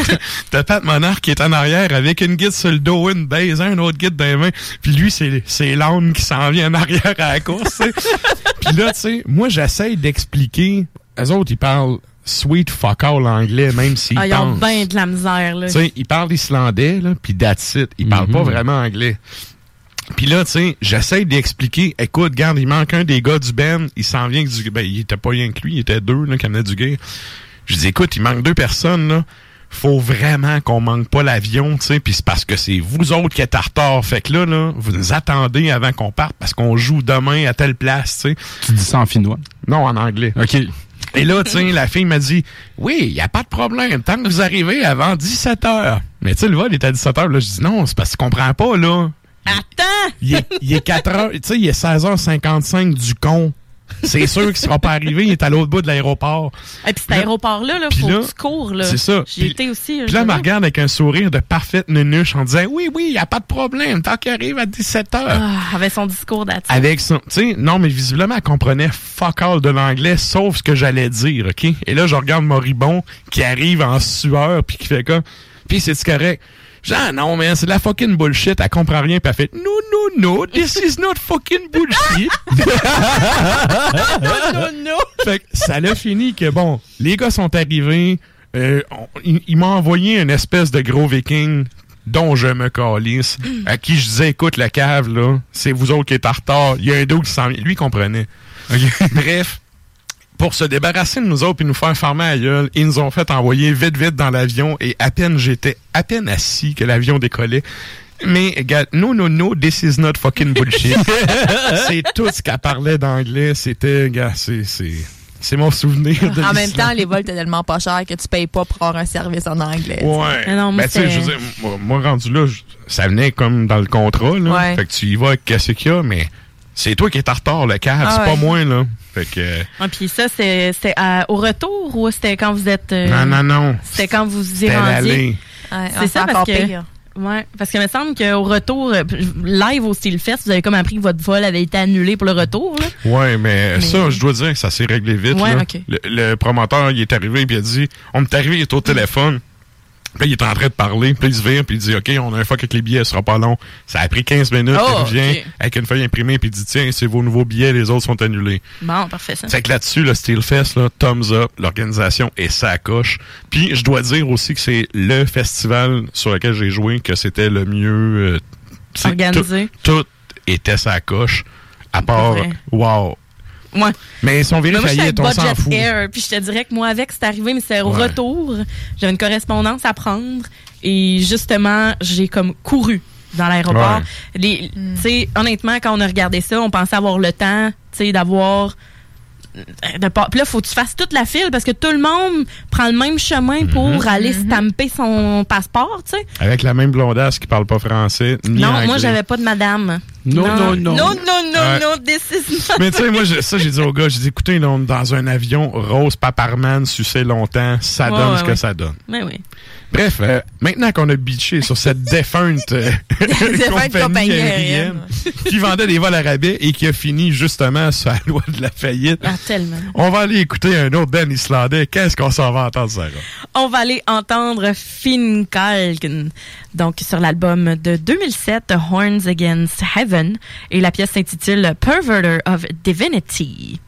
t'as Pat Monarch qui est en arrière avec une guide sur le dos, une baise, un autre guide dans les mains. Puis lui, c'est, c'est l'âne qui s'en vient en arrière à la course. Puis là, tu sais, moi, j'essaye d'expliquer. Les autres, ils parlent sweet fuck all anglais, même s'ils Ah, ils ont bien de la misère, là. Tu sais, ils parlent islandais, là, puis that's it. Ils parlent pas vraiment anglais. Puis là, tu sais, j'essaie d'expliquer, écoute, garde, il manque un des gars du Ben, il s'en vient que du... Ben, il était pas rien que lui, il était deux, là, qui amenaient du gay. Je dis, écoute, il manque deux personnes, là. Faut vraiment qu'on manque pas l'avion, tu sais, puis c'est parce que c'est vous autres qui êtes en retard. Fait que là, là, vous nous attendez avant qu'on parte parce qu'on joue demain à telle place, tu sais. Tu dis ça en finnois? Non, en anglais. OK. Et là, sais, la fille m'a dit, oui, il n'y a pas de problème, tant que vous arrivez avant 17 heures. Mais tu sais, le vol est à 17 heures. Là, je dis, non, c'est parce que tu comprends pas, là. Attends! Il est, il est 4 heures, tu sais, il est 16h55 du con. C'est sûr qu'il sera pas arrivé, il est à l'autre bout de l'aéroport. Et puis cet aéroport-là, là, faut là, que tu cours, là. c'est ça. J'y étais aussi. Puis là, elle me regarde avec un sourire de parfaite nunuche en disant, oui, oui, il n'y a pas de problème, tant qu'il arrive à 17 heures. Ah, avec son discours d'attitude. Avec son, tu sais, non, mais visiblement, elle comprenait fuck all de l'anglais, sauf ce que j'allais dire, OK? Et là, je regarde Moribond qui arrive en sueur, puis qui fait quoi? Puis c'est correct? Ah non, mais c'est de la fucking bullshit, elle comprend rien, puis elle fait, no, no, no, this is not fucking bullshit. non, non. fait que ça l'a fini que, bon, les gars sont arrivés, euh, on- il, il m'a envoyé une espèce de gros viking dont je me calisse, à qui je disais, écoute, la cave, là, c'est vous autres qui êtes en retard, il y a un dos qui s'en vient. Lui, il comprenait. Bref, pour se débarrasser de nous autres et nous faire farmer à gueule, ils nous ont fait envoyer vite, vite dans l'avion et à peine j'étais à peine assis que l'avion décollait. Mais, gars, no, no, no, this is not fucking bullshit. c'est tout ce qu'elle parlait d'anglais. C'était, gars, c'est, c'est, c'est mon souvenir de En même temps, les vols étaient tellement pas chers que tu payes pas pour avoir un service en anglais. Ouais. Ah non, moi, ben, tu sais, je veux dire, moi, moi, rendu là, je- ça venait comme dans le contrat, là. Ouais. Fait que tu y vas avec qu'est-ce qu'il y a, mais c'est toi qui es en retard, le cab, Ah c'est ouais. pas moi, là. Fait que, euh, Ah, puis ça, c'est- c'était au retour ou c'était quand vous êtes. euh, non, non, non. C'était quand vous y C'était rendiez? Ouais, c'est ça, parce que. pire. Ouais, parce que me semble qu'au retour, euh, live au Steelfest, vous avez comme appris que votre vol avait été annulé pour le retour. Là. Ouais, mais, Mais- ça, je dois dire que ça s'est réglé vite. Ouais, là. ok. le, le promoteur, il est arrivé puis il a dit, on est arrivé, il est au téléphone. Puis là, il est en train de parler, puis il se vire, puis il dit, OK, on a un fuck avec les billets, ce sera pas long. Ça a pris 15 minutes, Oh, il revient avec une feuille imprimée, puis il dit, tiens, c'est vos nouveaux billets, les autres sont annulés. Bon, parfait ça. Fait que là-dessus, le Steelfest, là, thumbs up, l'organisation est sa coche. Puis je dois dire aussi que c'est le festival sur lequel j'ai joué que c'était le mieux euh, Organisé. Tout, tout était sa coche. À part, wow. Ouais. Mais ils sont Mais moi, avec on s'en Budget fout. Air, puis je te dirais que moi, avec, c'est arrivé, mais c'est au Ouais. retour. J'avais une correspondance à prendre et justement, j'ai comme couru dans l'aéroport. Sais, honnêtement, quand on a regardé ça, on pensait avoir le temps, tu sais, d'avoir de pas- Puis là, faut que tu fasses toute la file parce que tout le monde prend le même chemin pour Mhm. aller stamper son passeport, tu sais. Avec la même blondasse qui parle pas français, ni Non, anglais. moi, j'avais pas de madame. Non, non, non. Non, non, non, non, this is not- Mais tu sais, moi, je- ça, j'ai dit au gars, j'ai dit, écoutez, là, on est dans un avion, Rose Paparman, sucer longtemps, ça Ouais, donne ouais, ce que ouais. ça donne. Mais oui. Bref, euh, maintenant qu'on a bitché sur cette défunte, euh, compagnie compagnie aérienne qui vendait des vols à rabais et qui a fini justement sur la loi de la faillite, Ah, tellement. on va aller écouter un autre band islandais. Qu'est-ce qu'on s'en va entendre, Sarah? On va aller entendre Finnkalken, donc sur l'album de 2007, Horns Against Heaven, et la pièce s'intitule Perverter of Divinity.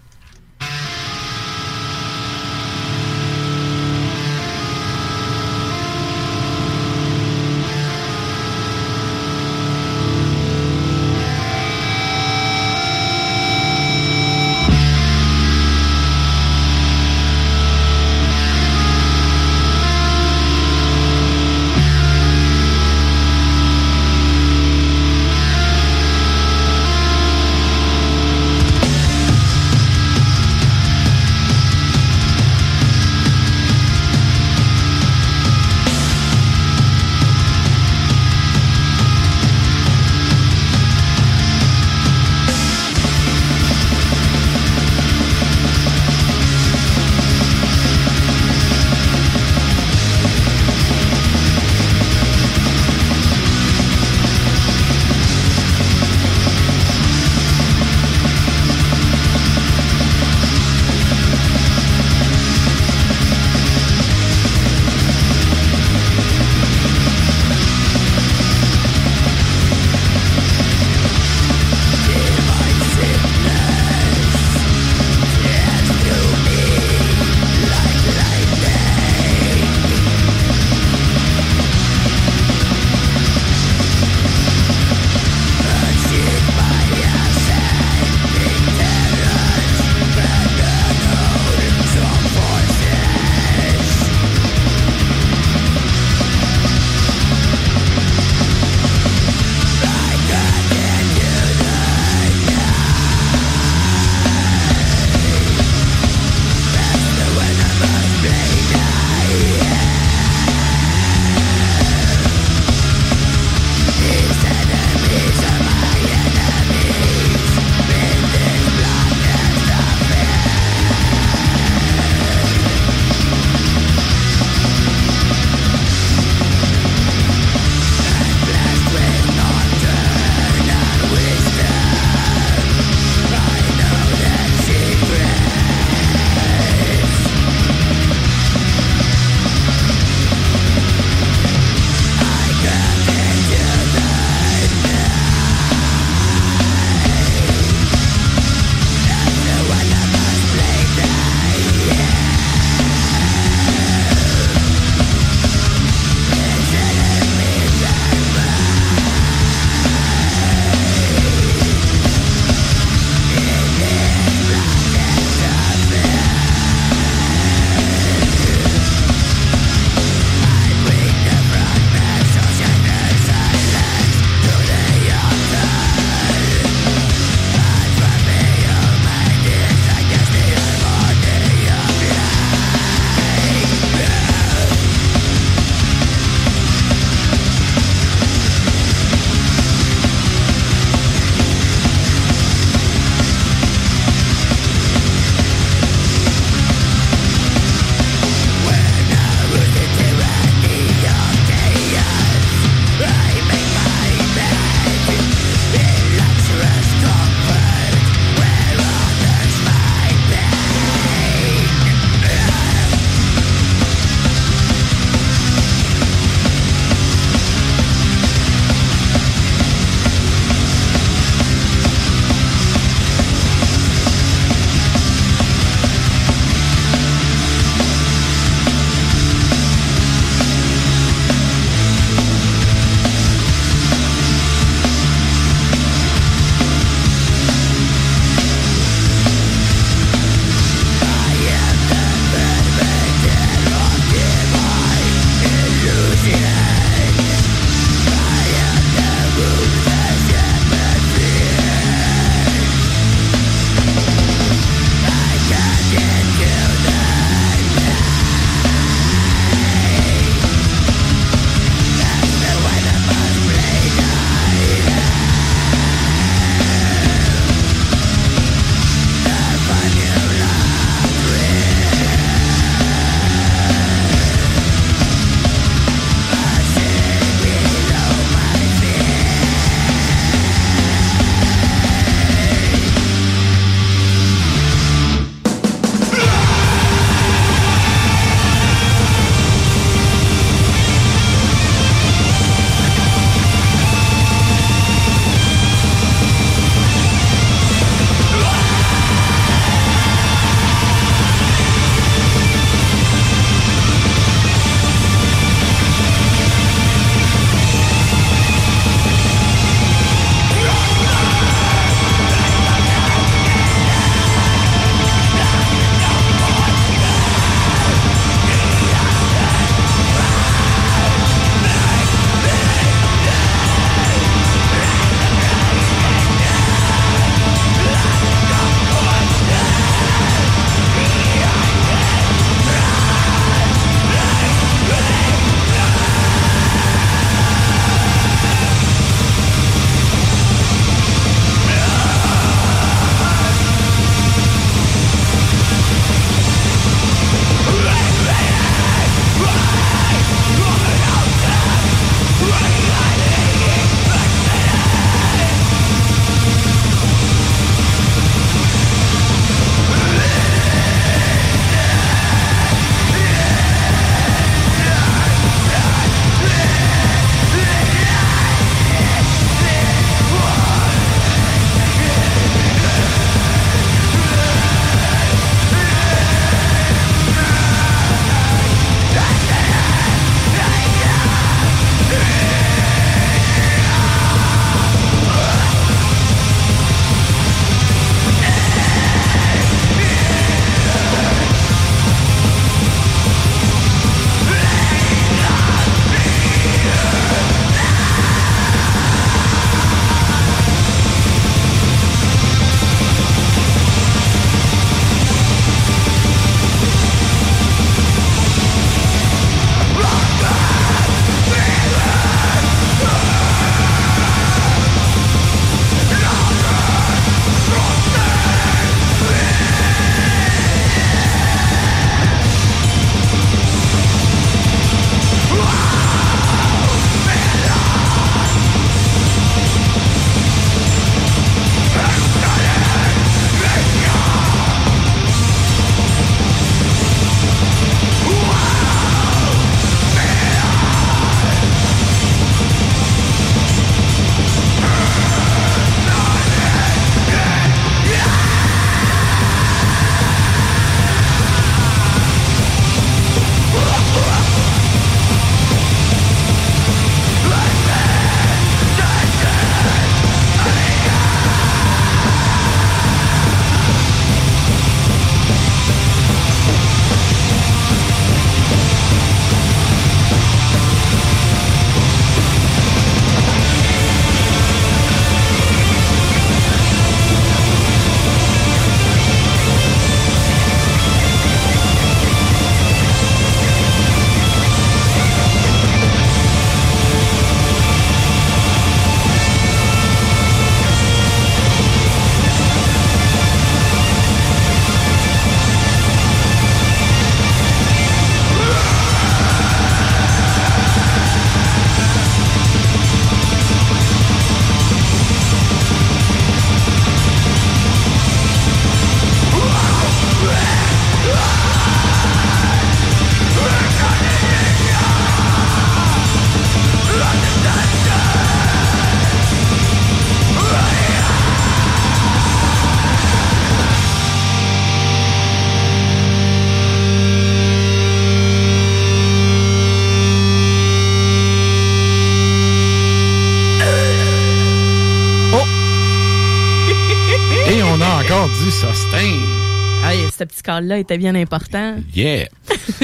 Call-là était bien important. Yeah.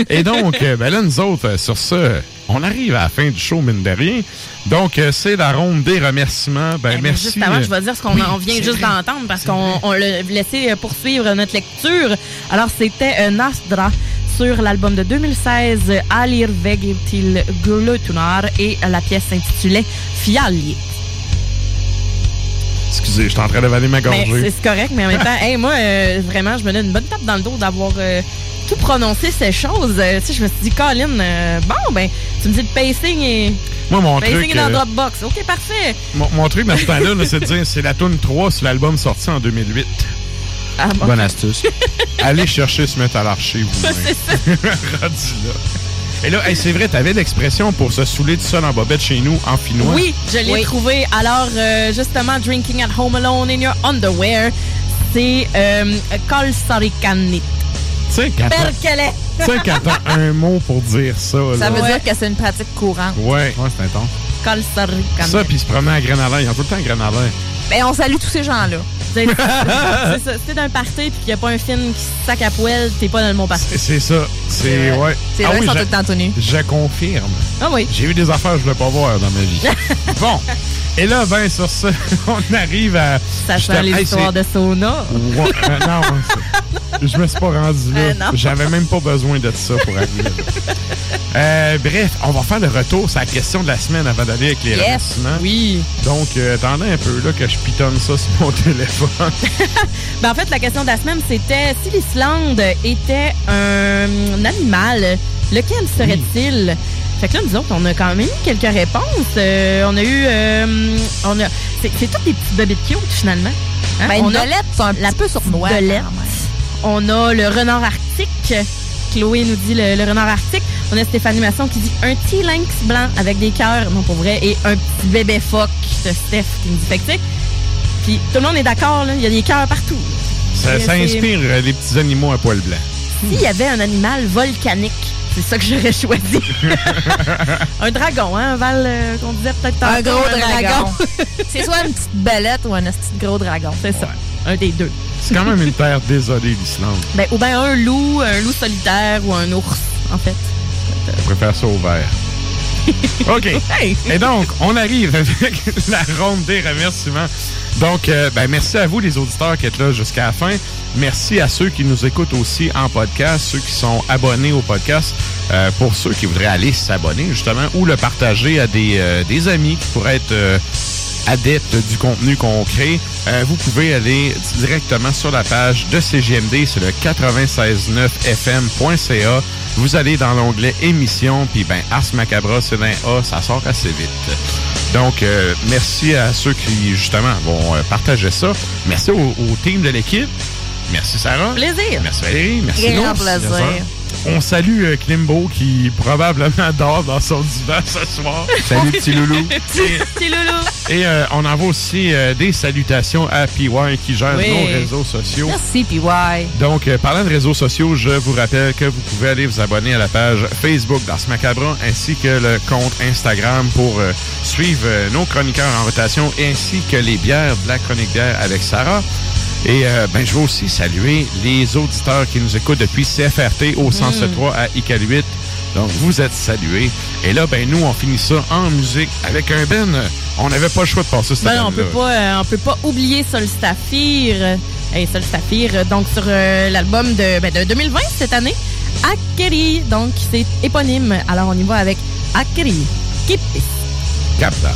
Et donc, euh, ben là, nous autres, euh, sur ce, on arrive à la fin du show, mine de rien. Donc, euh, c'est la ronde des remerciements. Ben, merci. Juste avant, je vais dire ce qu'on oui, vient juste d'entendre parce qu'on on l'a laissé poursuivre notre lecture. Alors, c'était Nasdra sur l'album de 2016, Alir Vegetil Gulutunar, et la pièce s'intitulait Fiali. Excusez, je suis en train d'avaler ma Ben, c'est gorgée. c'est correct, mais en même temps, hey, moi, euh, vraiment, je me donne une bonne tape dans le dos d'avoir euh, tout prononcé ces choses. Euh, tu sais, je me suis dit, Colin, euh, bon, ben, tu me dis le pacing et. Moi, mon pacing truc, est dans euh, Dropbox. OK, parfait. Mon, mon truc dans ce temps-là, là, c'est de dire c'est la tune 3 sur l'album sorti en 2008. Ah, bon? Bonne astuce. Allez chercher ce mettre à l'archer, vous Rendu là. Et là, hey, c'est vrai, t'avais l'expression pour se saouler tout seul en bobette chez nous en finnois. Oui, je l'ai trouvé. Alors, euh, justement, Drinking at Home Alone in Your Underwear, c'est euh, Kolsarikanit. Tu sais, quand t'as- un mot pour dire ça. Ça là. veut dire que c'est une pratique courante. Ouais. Ouais, c'est intense. Kolsarikanit. Ça, puis il se promet à Grenadin. Ils ont tout le temps à Grenadin. Ben, on salue tous ces gens-là. C'est ça. Si t'es d'un party puis qu'il n'y a pas un film qui se sac à poêle, t'es pas dans le bon party. C'est ça. C'est, ouais. C'est Ah vrai oui, qu'ils sont tout. Je confirme. Ah oui. J'ai vu des affaires que je voulais pas voir dans ma vie. bon. Et là, ben, sur ça, on arrive à. Ça sent les Hey, histoires c'est- de sauna. Ouais, euh, non, je me suis pas rendu là. Euh. J'avais même pas besoin de ça pour arriver là. Euh, bref, on va faire le retour sur la question de la semaine avant d'aller avec les Yes. remerciements. Oui. Donc, euh, attendez un peu là que je pitonne ça sur mon téléphone. Ben, en fait, la question de la semaine, c'était si l'Islande était un animal, lequel serait-il? Fait que là, nous autres, on a quand même eu quelques réponses. Euh, on a eu... euh, on a, c'est, toutes des petites bébés cute, finalement. Hein? Ben, une on a belette, c'est un la petit peu sournois, belette. On a le renard arctique. Chloé nous dit le, le renard arctique. On a Stéphanie Masson qui dit un petit lynx blanc avec des cœurs, non pour vrai, et un petit bébé phoque de Steph qui nous dit. Fait que, puis tout le monde est d'accord, là, il y a des cœurs partout. Ça, inspire euh, les petits animaux à poil blanc. S'il y avait un animal volcanique, c'est ça que j'aurais choisi. un dragon, hein, un val euh, qu'on disait peut-être Un gros dragon. c'est soit une petite belette ou un petit gros dragon. C'est ça. Un des deux. C'est quand même une terre désolée, l'Islande. Ben, ou bien un loup, un loup solitaire ou un ours, en fait. Je préfère ça au vert. OK. Et donc, on arrive avec la ronde des remerciements. Donc, euh, ben, merci à vous, les auditeurs qui êtes là jusqu'à la fin. Merci à ceux qui nous écoutent aussi en podcast, ceux qui sont abonnés au podcast. Euh, pour ceux qui voudraient aller s'abonner, justement, ou le partager à des, euh, des amis qui pourraient être adeptes du contenu qu'on crée, euh, vous pouvez aller directement sur la page de CGMD, c'est le 969fm.ca. Vous allez dans l'onglet émission, puis ben Ars Macabra, c'est un A, ça sort assez vite. Donc, euh, merci à ceux qui, justement, vont euh, partager ça. Merci au, au team de l'équipe. Merci Sarah. Plaisir. Merci Valérie. Merci Grand plaisir. On salue euh, Klimbo qui probablement dort dans son divan ce soir. Salut, petit loulou. Petit loulou. Et euh, on envoie aussi euh, des salutations à PY qui gère Oui. nos réseaux sociaux. Merci, PY. Donc, euh, parlant de réseaux sociaux, je vous rappelle que vous pouvez aller vous abonner à la page Facebook d'Ars Macabre ainsi que le compte Instagram pour euh, suivre euh, nos chroniqueurs en rotation ainsi que les bières de la chronique bière avec Sarah. Et euh, ben, je veux aussi saluer les auditeurs qui nous écoutent depuis CFRT au 107.3 à ICAL8. Donc, vous êtes salués. Et là, ben, nous, on finit ça en musique avec un Ben. On n'avait pas le choix de passer cette Ben, on peut pas, euh, on peut pas oublier Solstafir. Euh, Hey, Solstafir, euh, donc sur euh, l'album de, ben, de 2020 cette année, Akeri. Donc c'est éponyme. Alors on y va avec Akeri. Kippis. Capta.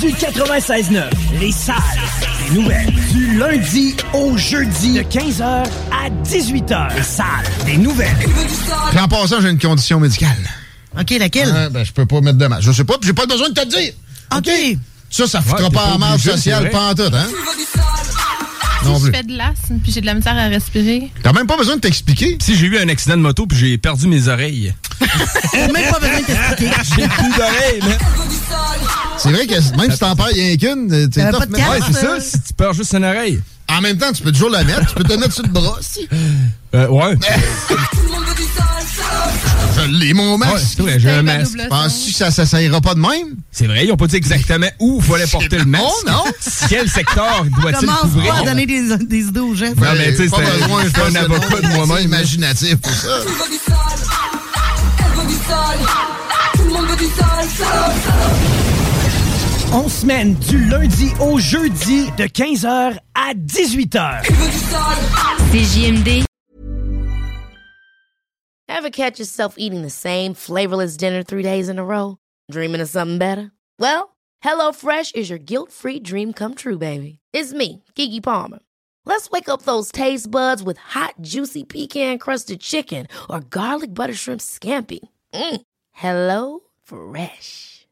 Du 96.9. Les salles des nouvelles. Du lundi au jeudi de 15h à 18h. Les salles des nouvelles. Puis en passant, j'ai une condition médicale. OK, laquelle? Ouais, ben, je peux pas mettre de masque. Je sais pas, puis j'ai pas besoin de te le dire. OK. Ça, ça foutra Ouais, pas pas en marge sociale pantoute, hein? Si Non je plus. fais de l'asthme puis j'ai de la misère à respirer. T'as même pas besoin de t'expliquer. Si j'ai eu un accident de moto puis j'ai perdu mes oreilles. J'ai même pas besoin de t'expliquer. J'ai plus d'oreilles, mais. C'est vrai que même si t'en perds rien qu'une, euh, c'est T'avais tough, pas de mais- Ouais, c'est euh? ça. Si tu perds juste une oreille. En même temps, tu peux toujours la mettre. Tu peux te mettre sur le bras, si. Euh, ouais. Je l'ai, mon masque. Ouais, c'est vrai, j'ai un masque. Penses-tu que ça, ça, ça ira pas de même? C'est vrai, ils ont pas dit exactement où il fallait porter le masque. bon, non? Quel secteur doit-il Commence couvrir? pas à donner des, des idées aux gens. Non, mais tu sais, pas c'est un avocat de moi-même. imaginatif pour ça. On semaine du lundi au jeudi de 15h à 18h. CJMD. Ever catch yourself eating the same flavorless dinner three days in a row? Dreaming of something better? Well, HelloFresh is your guilt-free dream come true, baby. It's me, Kiki Palmer. Let's wake up those taste buds with hot, juicy pecan-crusted chicken or garlic butter shrimp scampi. Mm. Hello Fresh.